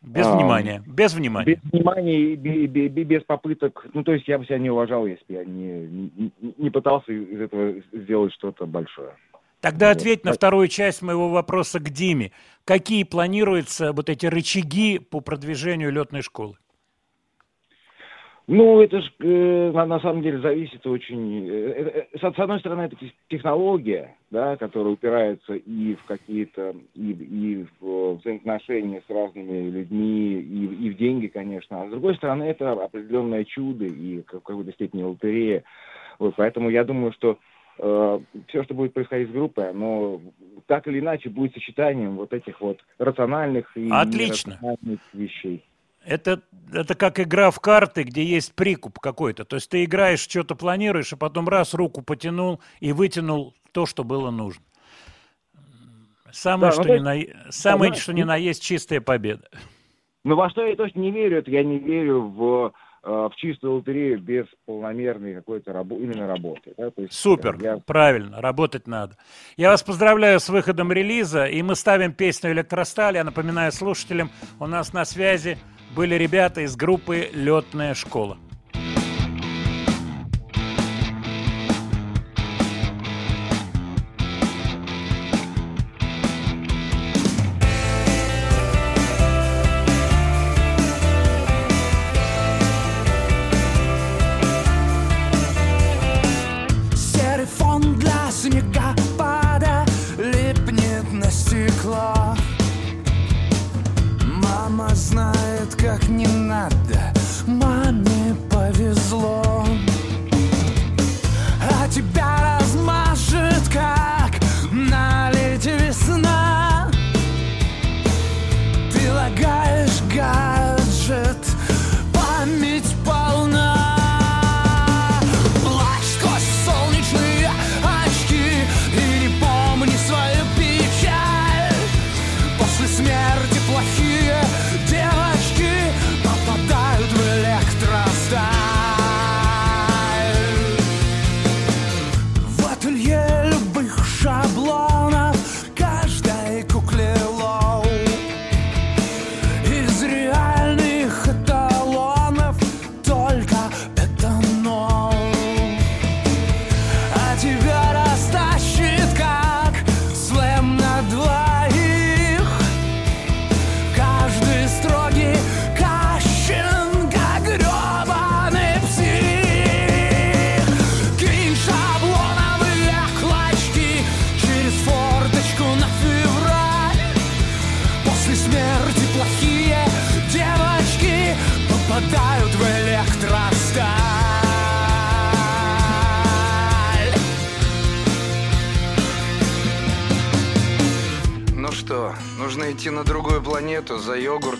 Без а, внимания. Без внимания. без внимания и бе- бе- бе- без попыток. Ну, то есть я бы себя не уважал, если бы я не, не, не пытался из этого сделать что-то большое. Тогда ответь на вторую часть моего вопроса к Диме. Какие планируются вот эти рычаги по продвижению летной школы? Ну, это же на, на самом деле зависит очень... э, э, э, С, с одной стороны, это тех- технология, да, которая упирается и в какие-то, и, и в э, взаимоотношения с разными людьми, и, и в деньги, конечно. А с другой стороны, это определенное чудо и в какой-то степени лотерея. Вот, поэтому я думаю, что все, что будет происходить с группой, оно так или иначе будет сочетанием вот этих вот рациональных и Отлично. нерациональных вещей. Это, это как игра в карты, где есть прикуп какой-то. То есть ты играешь, что-то планируешь, а потом раз руку потянул и вытянул то, что было нужно. Самое, Да, ну, что, есть- на... Самое да, что ну- ни на есть чистая победа. Но во что я точно не верю, это я не верю в э, в чистую лотерею без полномерной какой-то рабо- именно работы. да, то есть, Супер, э, я- правильно, работать надо. Я вас поздравляю с выходом релиза, и мы ставим песню «Электросталь». Я напоминаю слушателям, у нас на связи были ребята из группы «Летная школа».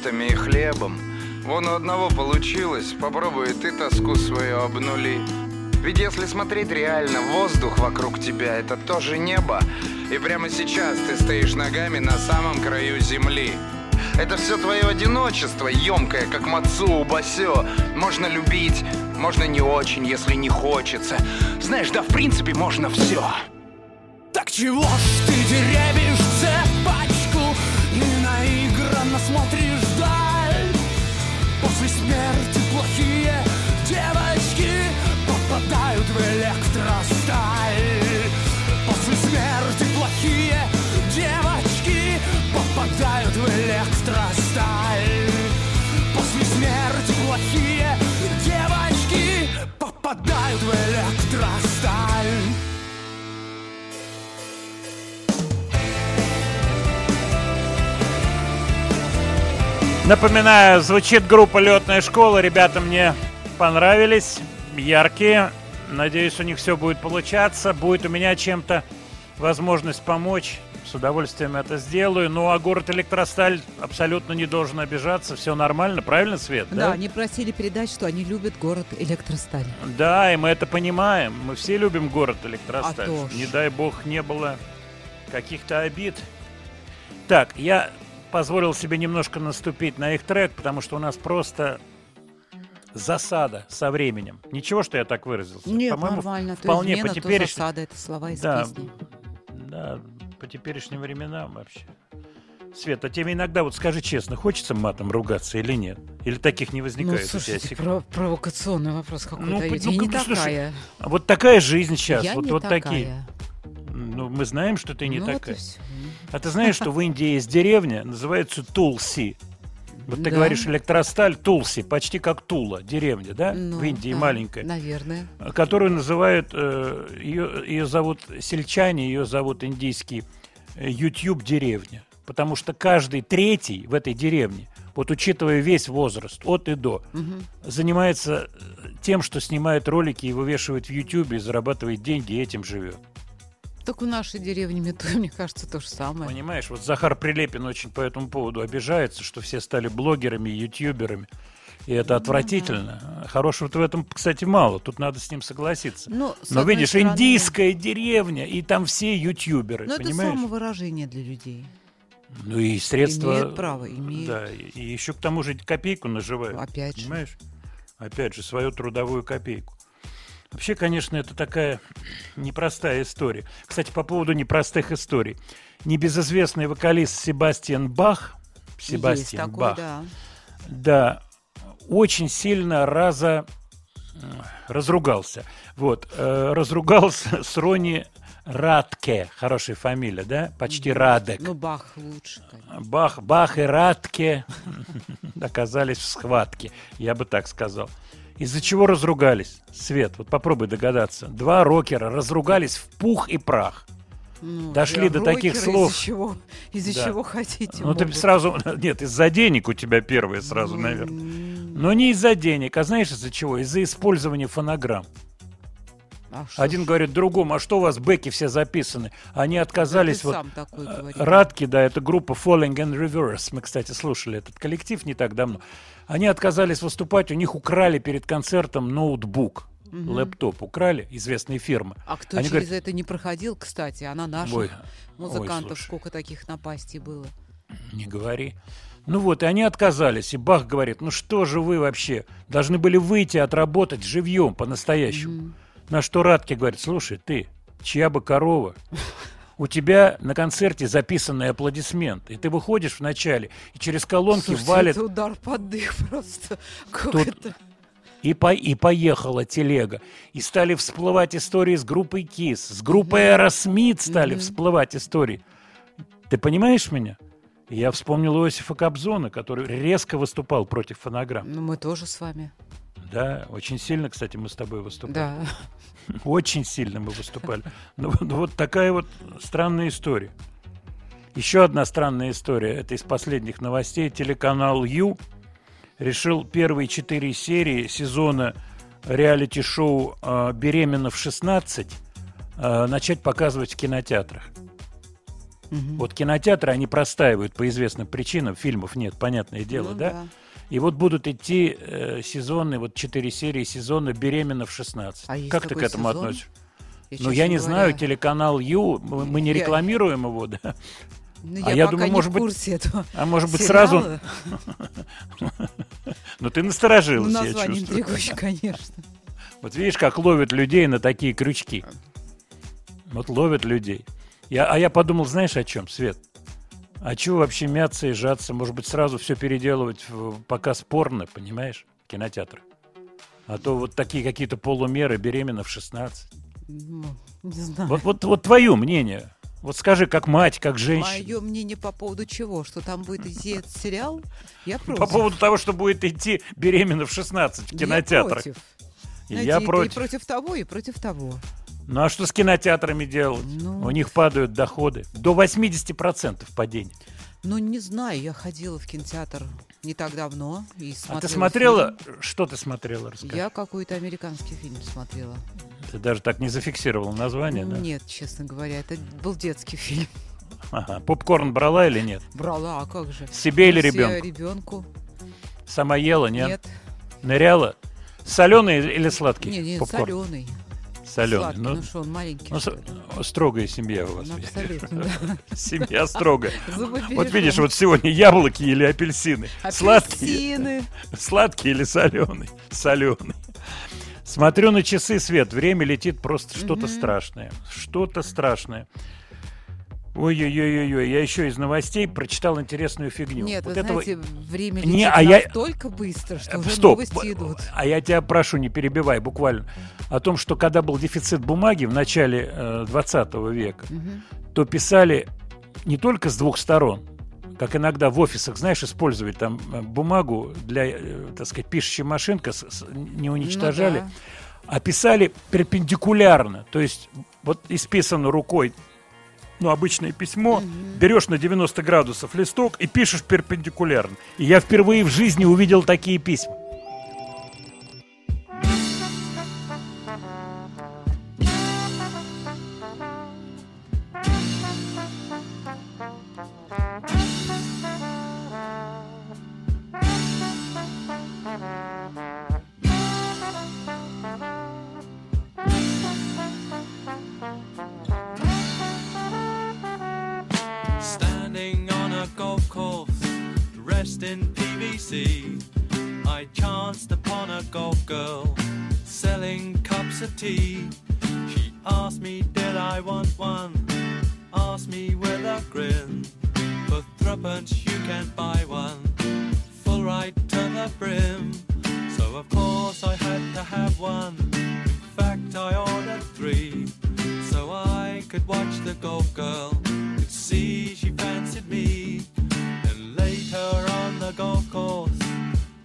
Йогуртами и хлебом. Вон у одного получилось, попробуй ты тоску свою обнули. Ведь если смотреть реально, воздух вокруг тебя — это тоже небо. И прямо сейчас ты стоишь ногами на самом краю земли. Это все твое одиночество, емкое, как мацу басё. Можно любить, можно не очень, если не хочется. Знаешь, да в принципе можно все. Так чего ж ты теребишь Напоминаю, звучит группа «Летная школа». Ребята мне понравились, яркие. Надеюсь, у них все будет получаться. Будет у меня чем-то возможность помочь. С удовольствием это сделаю. Ну, а город Электросталь абсолютно не должен обижаться. Все нормально, правильно, Свет? Да, они просили передать, что они любят город Электросталь. Да, и мы это понимаем. Мы все любим город Электросталь. А. Не дай бог не было каких-то обид. Так, я позволил себе немножко наступить на их трек, потому что у нас просто засада со временем. Ничего, что я так выразился. Нет, По-моему, нормально. То вполне измена, по то теперешним... засада, это слова из да, песни. да, по теперешним временам вообще. Света, тебе иногда, вот скажи честно, хочется матом ругаться или нет? Или таких не возникает Ну, у тебя слушайте, про- провокационный вопрос Ну, даете. ну, Я не как- слушай, такая. а вот такая жизнь сейчас, Я вот, не вот такая. такие. Ну, мы знаем, что ты не Ну, вот такая. всё. А ты знаешь, что в Индии есть деревня, называется Тулси. Вот ты Да. говоришь электросталь, Тулси, почти как Тула, деревня, да? Ну, в Индии да, маленькая. Наверное. Которую называют, э, ее, ее зовут сельчане, ее зовут индийский э, YouTube деревня. Потому что каждый третий в этой деревне, вот учитывая весь возраст, от и до, Мгм. занимается э, тем, что снимает ролики и вывешивает в YouTube и зарабатывает деньги, и этим живет. Так в нашей деревне метро, <laughs> мне кажется, то же самое. Понимаешь, вот Захар Прилепин очень по этому поводу обижается, что все стали блогерами, ютуберами. И Ну это отвратительно. Хорошего-то в этом, кстати, мало. Тут надо с ним согласиться. Ну, Но одной видишь, стороны- индийская деревня, и там все ютуберы, Но это понимаешь? самовыражение для людей. Ну и средства... Имеют право, имеют. Да, и, еще к тому же копейку наживают. Опять же. Понимаешь? опять же, свою трудовую копейку. Вообще, конечно, это такая непростая история. Кстати, по поводу непростых историй. Небезызвестный вокалист Себастьян Бах, Себастьян такой, Бах, да. да, очень сильно раза разругался. Вот, э, разругался <laughs> с Рони Радке, хорошая фамилия, да? Почти Радек. Ну, Бах лучше, конечно. Бах, Бах и Радке <laughs> оказались в схватке, я бы так сказал. Из-за чего разругались? Свет, вот попробуй догадаться. Два рокера разругались в пух и прах. Ну, Дошли до таких слов. Из-за чего, из-за Да. чего хотите. Ну, ты могут. сразу... <laughs> Нет, из-за денег у тебя первые сразу, наверное. Но не из-за денег, а знаешь из-за чего? Из-за использования фонограмм. А что Один говорит другому, а что у вас бэки все записаны? Они отказались ты вот... сам такой э. Радки, да, это группа Falling in Reverse. Мы, кстати, слушали этот коллектив не так давно. Они отказались выступать, у них украли перед концертом ноутбук. Мгм. Лэптоп украли, известные фирмы. А кто Они через говорят, это не проходил, кстати, а на наших Ой, музыкантов ой, слушай. сколько таких напастей было. Не говори. Ну вот, и они отказались. И Бах говорит, ну что же вы вообще должны были выйти отработать живьем по-настоящему. На что Радки говорит, слушай, ты, чья бы корова, у тебя на концерте записанный аплодисмент, и ты выходишь в начале, и через колонки Слушайте, валит это удар под дых просто. Как Тут- это? И, по, и поехала телега. И стали всплывать истории с группой Kiss, с группой Аэросмит стали всплывать истории. Ты понимаешь меня? Я вспомнил Иосифа Кобзона, который резко выступал против фонограмм. Ну, мы тоже с вами. Да, очень сильно, кстати, мы с тобой выступали. Да. Очень сильно мы выступали. Ну, вот- такая вот странная история. Еще одна странная история. Это из последних новостей. Телеканал Ю решил первые четыре серии сезона реалити-шоу э, «Беременна в 16» э, начать показывать в кинотеатрах. Вот кинотеатры, они простаивают по известным причинам, фильмов нет, понятное дело, Ну да? да. И вот будут идти э, сезоны, вот четыре серии сезона «Беременна в 16». А как ты к этому сезон? относишься? Я, ну, я не говоря, знаю, телеканал Ю, мы, мы не Я- рекламируем его, да? Ну, а я я думаю, может быть, этого а может быть сериала. сразу, <laughs> ну ты насторожилась, Ну, я название чувствую. интригующее, <laughs> конечно. Вот видишь, как ловят людей на такие крючки. Вот ловят людей. Я, а я подумал, знаешь, о чем, Свет? А чего вообще мяться и жаться? Может быть, сразу все переделывать в показ порно, понимаешь, в кинотеатрах? А то вот такие какие-то полумеры, беременна в 16. Ну, не знаю. Вот, вот, вот твое мнение. Вот скажи, как мать, как женщина. Мое мнение по поводу чего? Что там будет идти этот сериал? Я <laughs> против. По поводу того, что будет идти беременна в 16 в Я кинотеатрах. против. И Знаете, я и- против. И против того, и против того. Ну а что с кинотеатрами делать? Ну. У них падают доходы. До 80% падения. Ну, не знаю, я ходила в кинотеатр не так давно и А смотрела ты смотрела? фильм. Что ты смотрела? Расскажи. Я какой-то американский фильм смотрела. Ты даже так не зафиксировал название, да? Нет, честно говоря, это был детский фильм. Ага. Попкорн брала или нет? Брала, а как же? Себе или ребенку? ребенку. Сама ела, нет? Нет. Ныряла? Соленый или сладкий? Не, не, попкорн? соленый. Соленый. Сладкий, ну что, он маленький, ну, что строгая семья у вас. Ну, абсолютно, да. <laughs> Семья строгая. Вот видишь, вот сегодня яблоки или апельсины. Сладкие. Апельсины. Сладкий или соленый? Соленый. Смотрю на часы, Свет, время летит просто что-то страшное. Что-то страшное. Ой-ой-ой-ой, я еще из новостей прочитал интересную фигню. Нет, Вот вы этого- знаете, время Не, летит а я- настолько быстро, что Э, уже Стоп. новости идут. А я тебя прошу, не перебивай буквально. О том, что когда был дефицит бумаги в начале э, 20 века, Мгм. то писали не только с двух сторон, как иногда в офисах, знаешь, использовать там э, бумагу для, э, так сказать, пишущей машинка, с- с- не уничтожали, да. а писали перпендикулярно. То есть вот исписано рукой ну, обычное письмо, берешь на 90 градусов листок и пишешь перпендикулярно. И я впервые в жизни увидел такие письма. In PVC. I chanced upon a golf girl selling cups of tea. She asked me, did I want one? Asked me with a grin. For threepence you can buy one, full right to the brim. So of course I had to have one. In fact, I ordered three, so I could watch the golf girl. Could see she fancied me. Later on the golf course,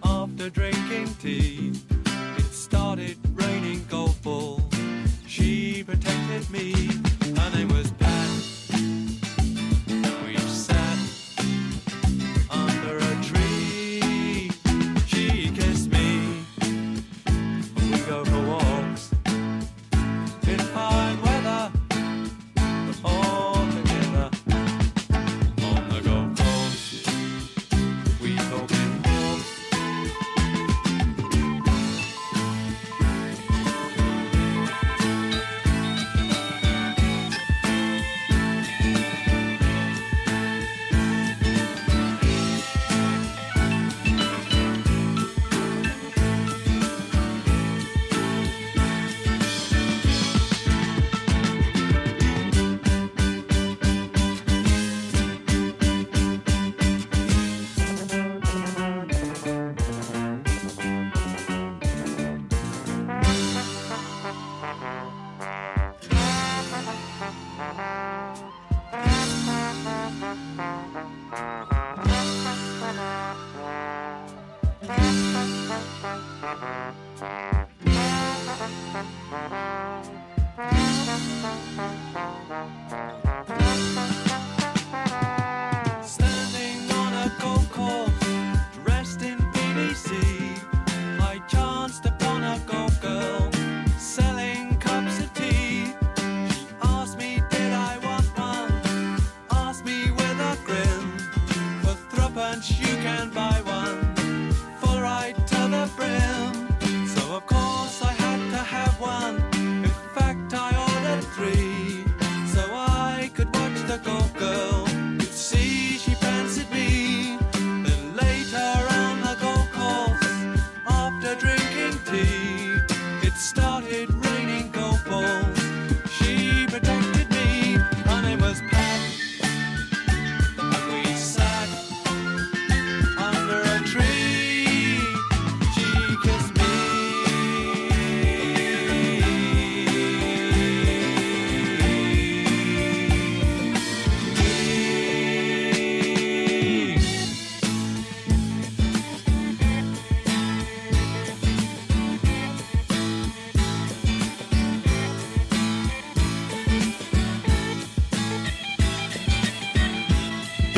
after drinking tea, it started raining golf balls. She protected me.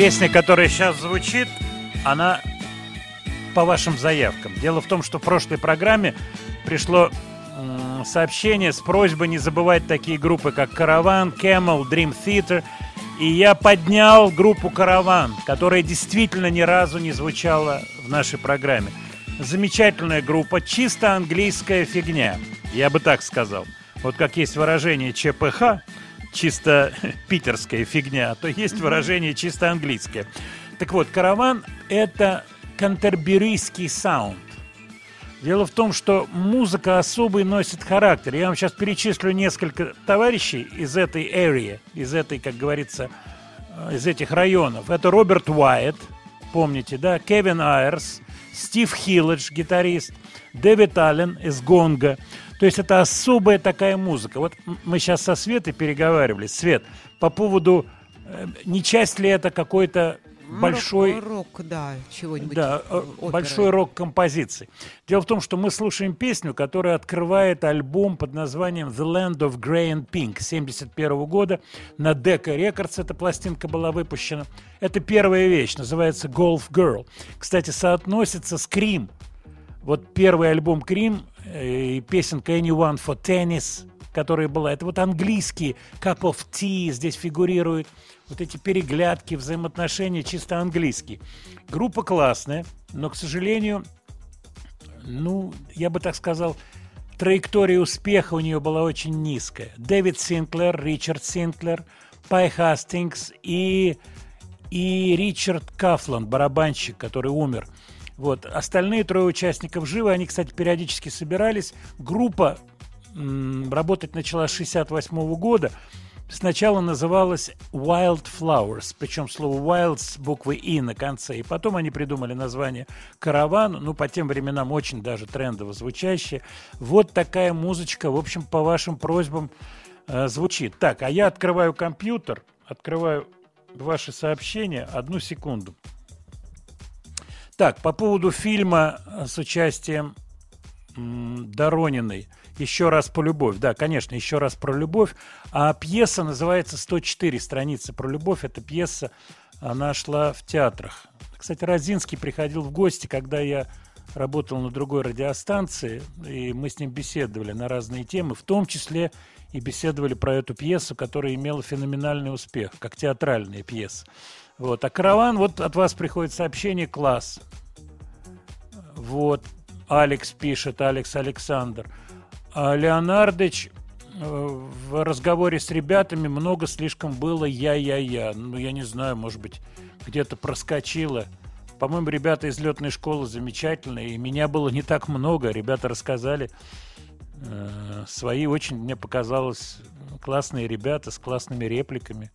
Песня, которая сейчас звучит, она по вашим заявкам. Дело в том, что в прошлой программе пришло м, сообщение с просьбой не забывать такие группы, как «Караван», «Camel», «Dream Theater». И я поднял группу «Караван», которая действительно ни разу не звучала в нашей программе. Замечательная группа, чисто английская фигня, я бы так сказал. Вот как есть выражение ЧПХ, чисто <laughs> питерская фигня, то есть выражение чисто английское. Так вот, «Караван» — это кантерберийский саунд. Дело в том, что музыка особый носит характер. Я вам сейчас перечислю несколько товарищей из этой area, из этой, как говорится, э, из этих районов. Это Роберт Уайт, помните, да? Кевин Айрс, Стив Хилледж, гитарист, Дэвид Аллен из Гонга. То есть это особая такая музыка. Вот мы сейчас со Светой переговаривались. Свет, по поводу, э, не часть ли это какой-то большой... Рок, рок, да, чего-нибудь. Да, э, оперы. большой рок композиции. Дело в том, что мы слушаем песню, которая открывает альбом под названием The Land of Grey and Pink 71 года. На Decca Records эта пластинка была выпущена. Это первая вещь, называется Golf Girl. Кстати, соотносится с Cream. Вот первый альбом э, и песенка Anyone for Tennis, которая была. Это вот английский Cup of Tea здесь фигурирует. Вот эти переглядки, взаимоотношения чисто английские. Группа классная, но, к сожалению, ну, я бы так сказал, траектория успеха у нее была очень низкая. Дэвид Синклер, Ричард Синклер, Пай Хастингс и, и Ричард Кафлан, барабанщик, который умер. Вот. Остальные трое участников живы. Они, кстати, периодически собирались. Группа работать начала с 68 года. Сначала называлась Wild Flowers, причем слово wild с буквой «и» на конце. И потом они придумали название «Караван», ну, по тем временам очень даже трендово звучащее. Вот такая музычка, в общем, по вашим просьбам э, звучит. Так, а я открываю компьютер, открываю ваши сообщения. Одну секунду. Так, по поводу фильма э, с участием Дорониной «Еще раз про любовь». Да, конечно, «Еще раз про любовь». А пьеса называется «104 страницы про любовь». Эта пьеса, она шла в театрах. Кстати, Розинский приходил в гости, когда я работал на другой радиостанции, и мы с ним беседовали на разные темы, в том числе и беседовали про эту пьесу, которая имела феноменальный успех, как театральная пьеса. Вот. А «Караван», вот от вас приходит сообщение «Класс». Вот. Алекс пишет, Алекс Александр. А Леонардович э, в разговоре с ребятами много слишком было я-я-я. Ну, я не знаю, может быть, где-то проскочило. По-моему, ребята из летной школы замечательные, и меня было не так много. Ребята рассказали э, свои, очень мне показалось, классные ребята с классными репликами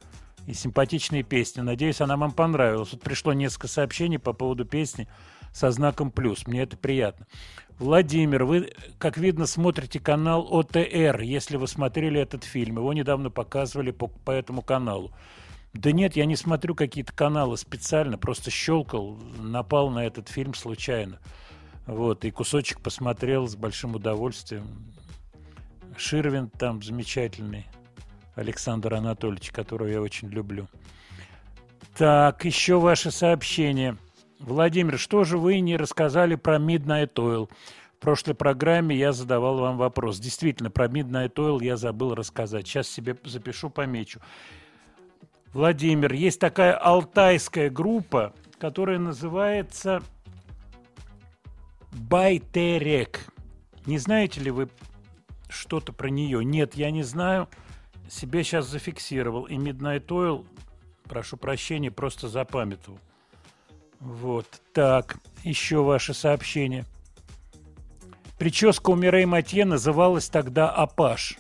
и симпатичные песни. Надеюсь, она вам понравилась. Вот пришло несколько сообщений по поводу песни со знаком плюс. Мне это приятно. Владимир, вы, как видно, смотрите канал ОТР, если вы смотрели этот фильм. Его недавно показывали по, по этому каналу. Да нет, я не смотрю какие-то каналы специально, просто щелкал, напал на этот фильм случайно. Вот, и кусочек посмотрел с большим удовольствием. Ширвин там замечательный, Александр Анатольевич, которого я очень люблю. Так, еще ваше сообщение. Владимир, что же вы не рассказали про Midnight Oil? В прошлой программе я задавал вам вопрос. Действительно, про Midnight Oil я забыл рассказать. Сейчас себе запишу, помечу. Владимир, есть такая алтайская группа, которая называется Байтерек. Не знаете ли вы что-то про нее? Нет, я не знаю. Себе сейчас зафиксировал. И Midnight Oil, прошу прощения, просто запамятовал. Вот, так, еще ваше сообщение. Прическа у Мирей Матье называлась тогда Апаш.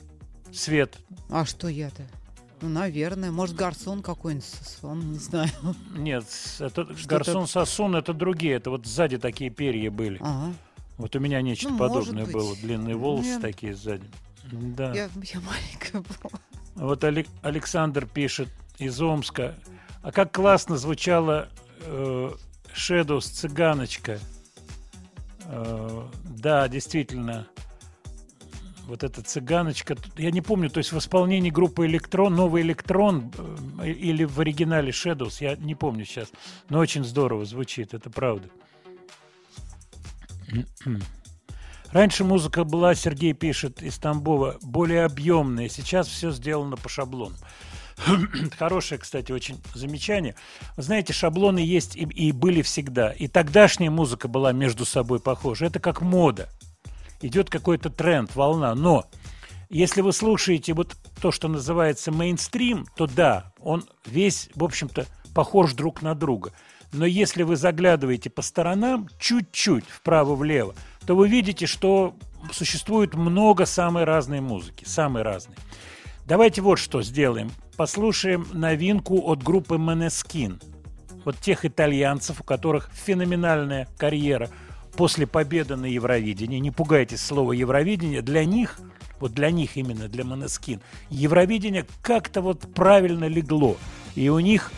Свет. А что я-то? Ну, наверное. Может, гарсон какой-нибудь, он, не знаю. Нет, это Что-то- гарсон сосун это другие. Это вот сзади такие перья были. Ага. Вот у меня нечто Ну, подобное было. Длинные волосы Я- такие сзади. Да. Я, я маленькая была. Вот Алек- Александр пишет из Омска. А как классно звучала э, Shadows цыганочка. Э, да, действительно. Вот эта цыганочка. Я не помню, то есть в исполнении группы Электрон, новый Электрон э, или в оригинале Shadows, я не помню сейчас. Но очень здорово звучит, это правда. Раньше музыка была, Сергей пишет из Тамбова, более объемная. Сейчас все сделано по шаблону. <clears throat> Хорошее, кстати, очень замечание. Знаете, шаблоны есть и, и были всегда. И тогдашняя музыка была между собой похожа. Это как мода. Идет какой-то тренд, волна. Но если вы слушаете вот то, что называется мейнстрим, то да, он весь, в общем-то, похож друг на друга. Но если вы заглядываете по сторонам, чуть-чуть вправо-влево, то вы видите, что существует много самой разной музыки, самой разной. Давайте вот что сделаем. Послушаем новинку от группы Maneskin. Вот тех итальянцев, у которых феноменальная карьера после победы на Евровидении. Не пугайтесь слова Евровидение. Для них, вот для них именно, для Maneskin, Евровидение как-то вот правильно легло. И у них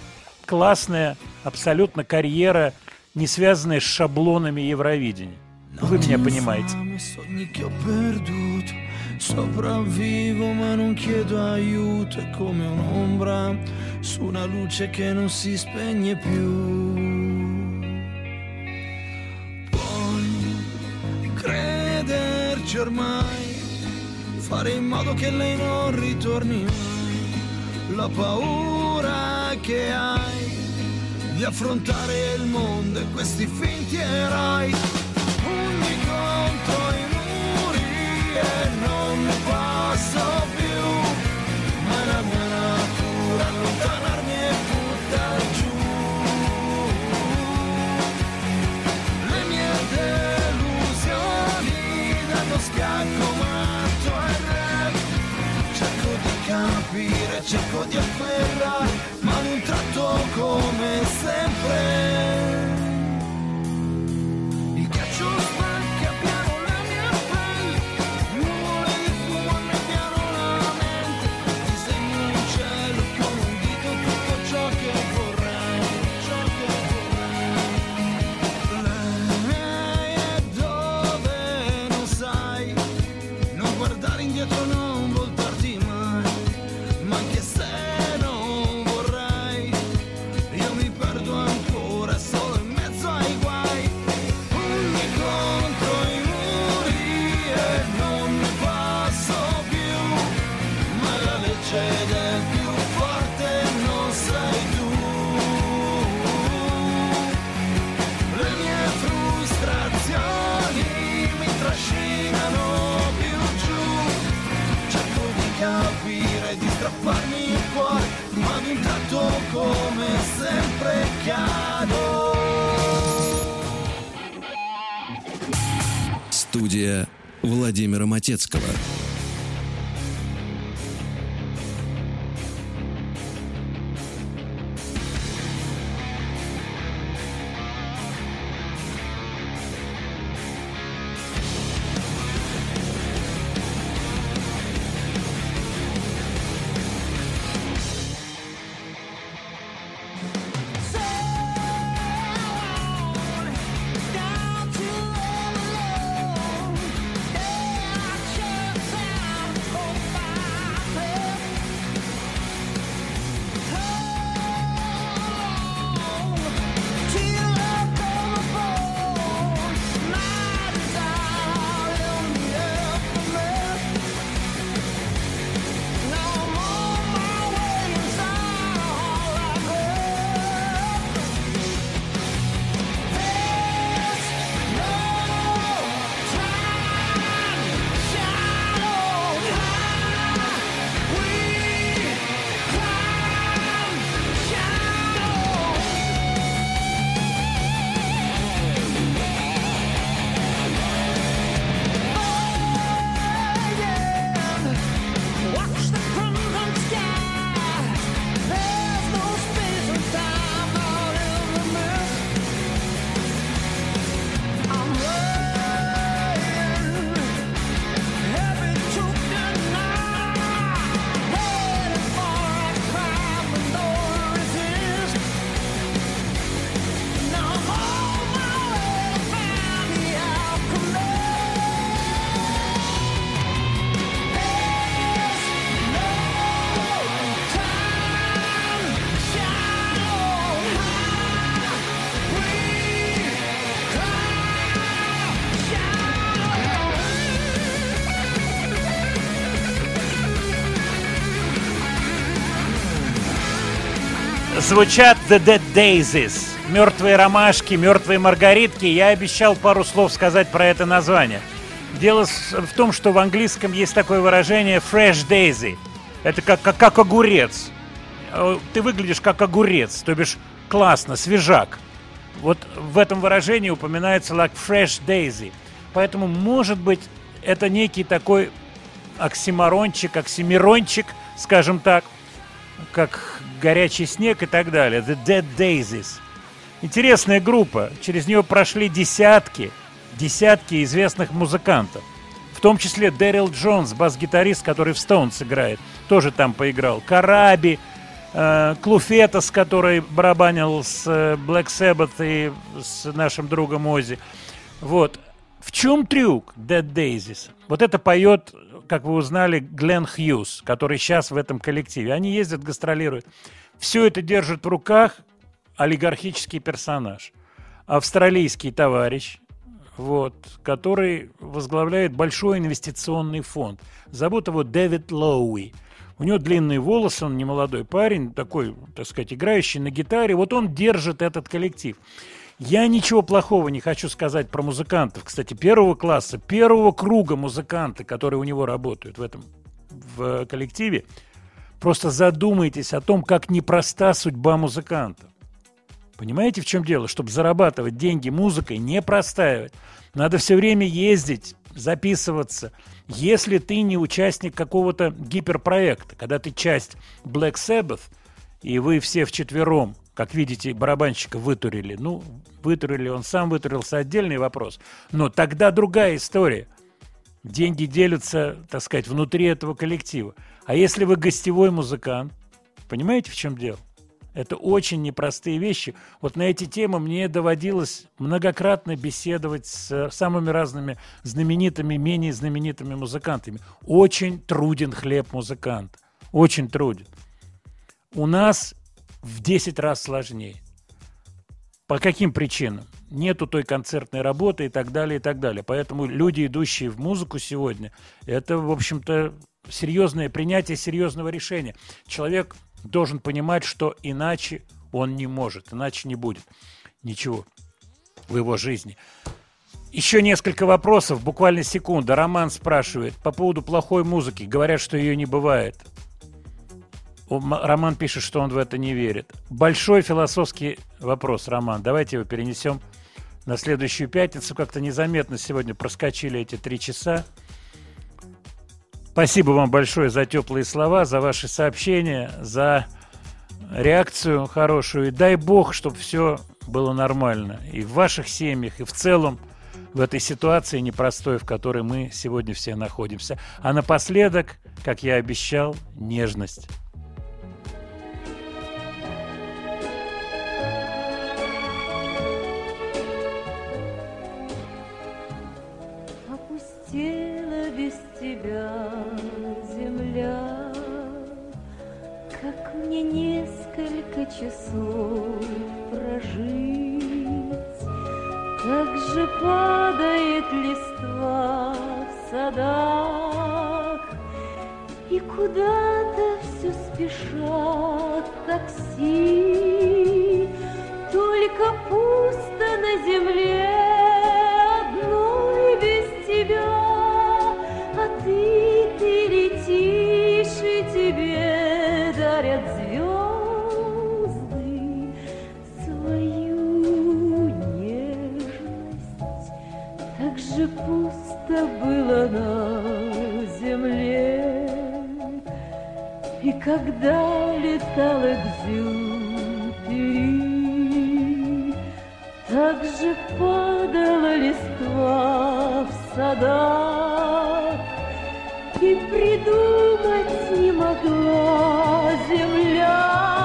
классная абсолютно карьера, не связанная с шаблонами Евровидения. Вы меня понимаете. Infame sogni che ho perduto Sopravvivo ma non chiedo aiuto È come un'ombra su una luce che non si spegne più Puoi crederci ormai Fare in modo che lei non ritorni mai La paura che hai Di affrontare il mondo e questi finti eroi smonto i muri e non ne posso più, ma la mia natura allontanarmi e buttar giù. Le mie delusioni dallo schiacco matto e re, cerco di capire, cerco di afferrare, ma ad un tratto come sempre. Матецкого. Звучат The Dead Daisies. Мертвые ромашки, мертвые маргаритки. Я обещал пару слов сказать про это название. Дело в том, что в английском есть такое выражение fresh daisy. Это как, как, как огурец. Э, Ты выглядишь как огурец, то бишь классно, свежак. Вот в этом выражении упоминается like fresh daisy. Поэтому, может быть, это некий такой оксиморончик, оксимирончик, скажем так, как горячий снег и так далее. The Dead Daisies. Интересная группа. Через нее прошли десятки, десятки известных музыкантов. В том числе Дэрил Джонс, бас-гитарист, который в Stones играет, тоже там поиграл. Караби, э, Клуфетас, который барабанил с э, Black Sabbath и с нашим другом Ози. Вот. В чем трюк Dead Daisies? Вот это поет, как вы узнали, Глен Хьюз, который сейчас в этом коллективе. Они ездят, гастролируют. Все это держит в руках олигархический персонаж. Австралийский товарищ, вот, который возглавляет большой инвестиционный фонд. Зовут его Дэвид Лоуи. У него длинные волосы, он не молодой парень, такой, так сказать, играющий на гитаре. Вот он держит этот коллектив. Я ничего плохого не хочу сказать про музыкантов. Кстати, первого класса, первого круга музыканты, которые у него работают в этом в коллективе, просто задумайтесь о том, как непроста судьба музыканта. Понимаете, в чем дело? Чтобы зарабатывать деньги музыкой, не простаивать. Надо все время ездить, записываться. Если ты не участник какого-то гиперпроекта, когда ты часть Black Sabbath, и вы все вчетвером, как видите, барабанщика вытурили. Ну, вытурили, он сам вытурился, отдельный вопрос. Но тогда другая история. Деньги делятся, так сказать, внутри этого коллектива. А если вы гостевой музыкант, понимаете, в чем дело? Это очень непростые вещи. Вот на эти темы мне доводилось многократно беседовать с самыми разными знаменитыми, менее знаменитыми музыкантами. Очень труден хлеб музыканта. Очень труден. У нас в 10 раз сложнее. По каким причинам? Нету той концертной работы и так далее, и так далее. Поэтому люди, идущие в музыку сегодня, это, в общем-то, серьезное принятие серьезного решения. Человек должен понимать, что иначе он не может, иначе не будет ничего в его жизни. Еще несколько вопросов, буквально секунда. Роман спрашивает по поводу плохой музыки. Говорят, что ее не бывает. Роман пишет, что он в это не верит. Большой философский вопрос, Роман. Давайте его перенесем на следующую пятницу. Как-то незаметно сегодня проскочили эти три часа. Спасибо вам большое за теплые слова, за ваши сообщения, за реакцию хорошую. И дай бог, чтобы все было нормально. И в ваших семьях, и в целом в этой ситуации непростой, в которой мы сегодня все находимся. А напоследок, как я обещал, нежность. Опустела без тебя земля, Как мне несколько часов прожить. Так же падает листва в садах, И куда-то все спешат такси, Только пусто на земле дарят звезды свою нежность. Так же пусто было на земле, И когда летала Экзюпери, так же падала листва в садах, и придумать не могла земля.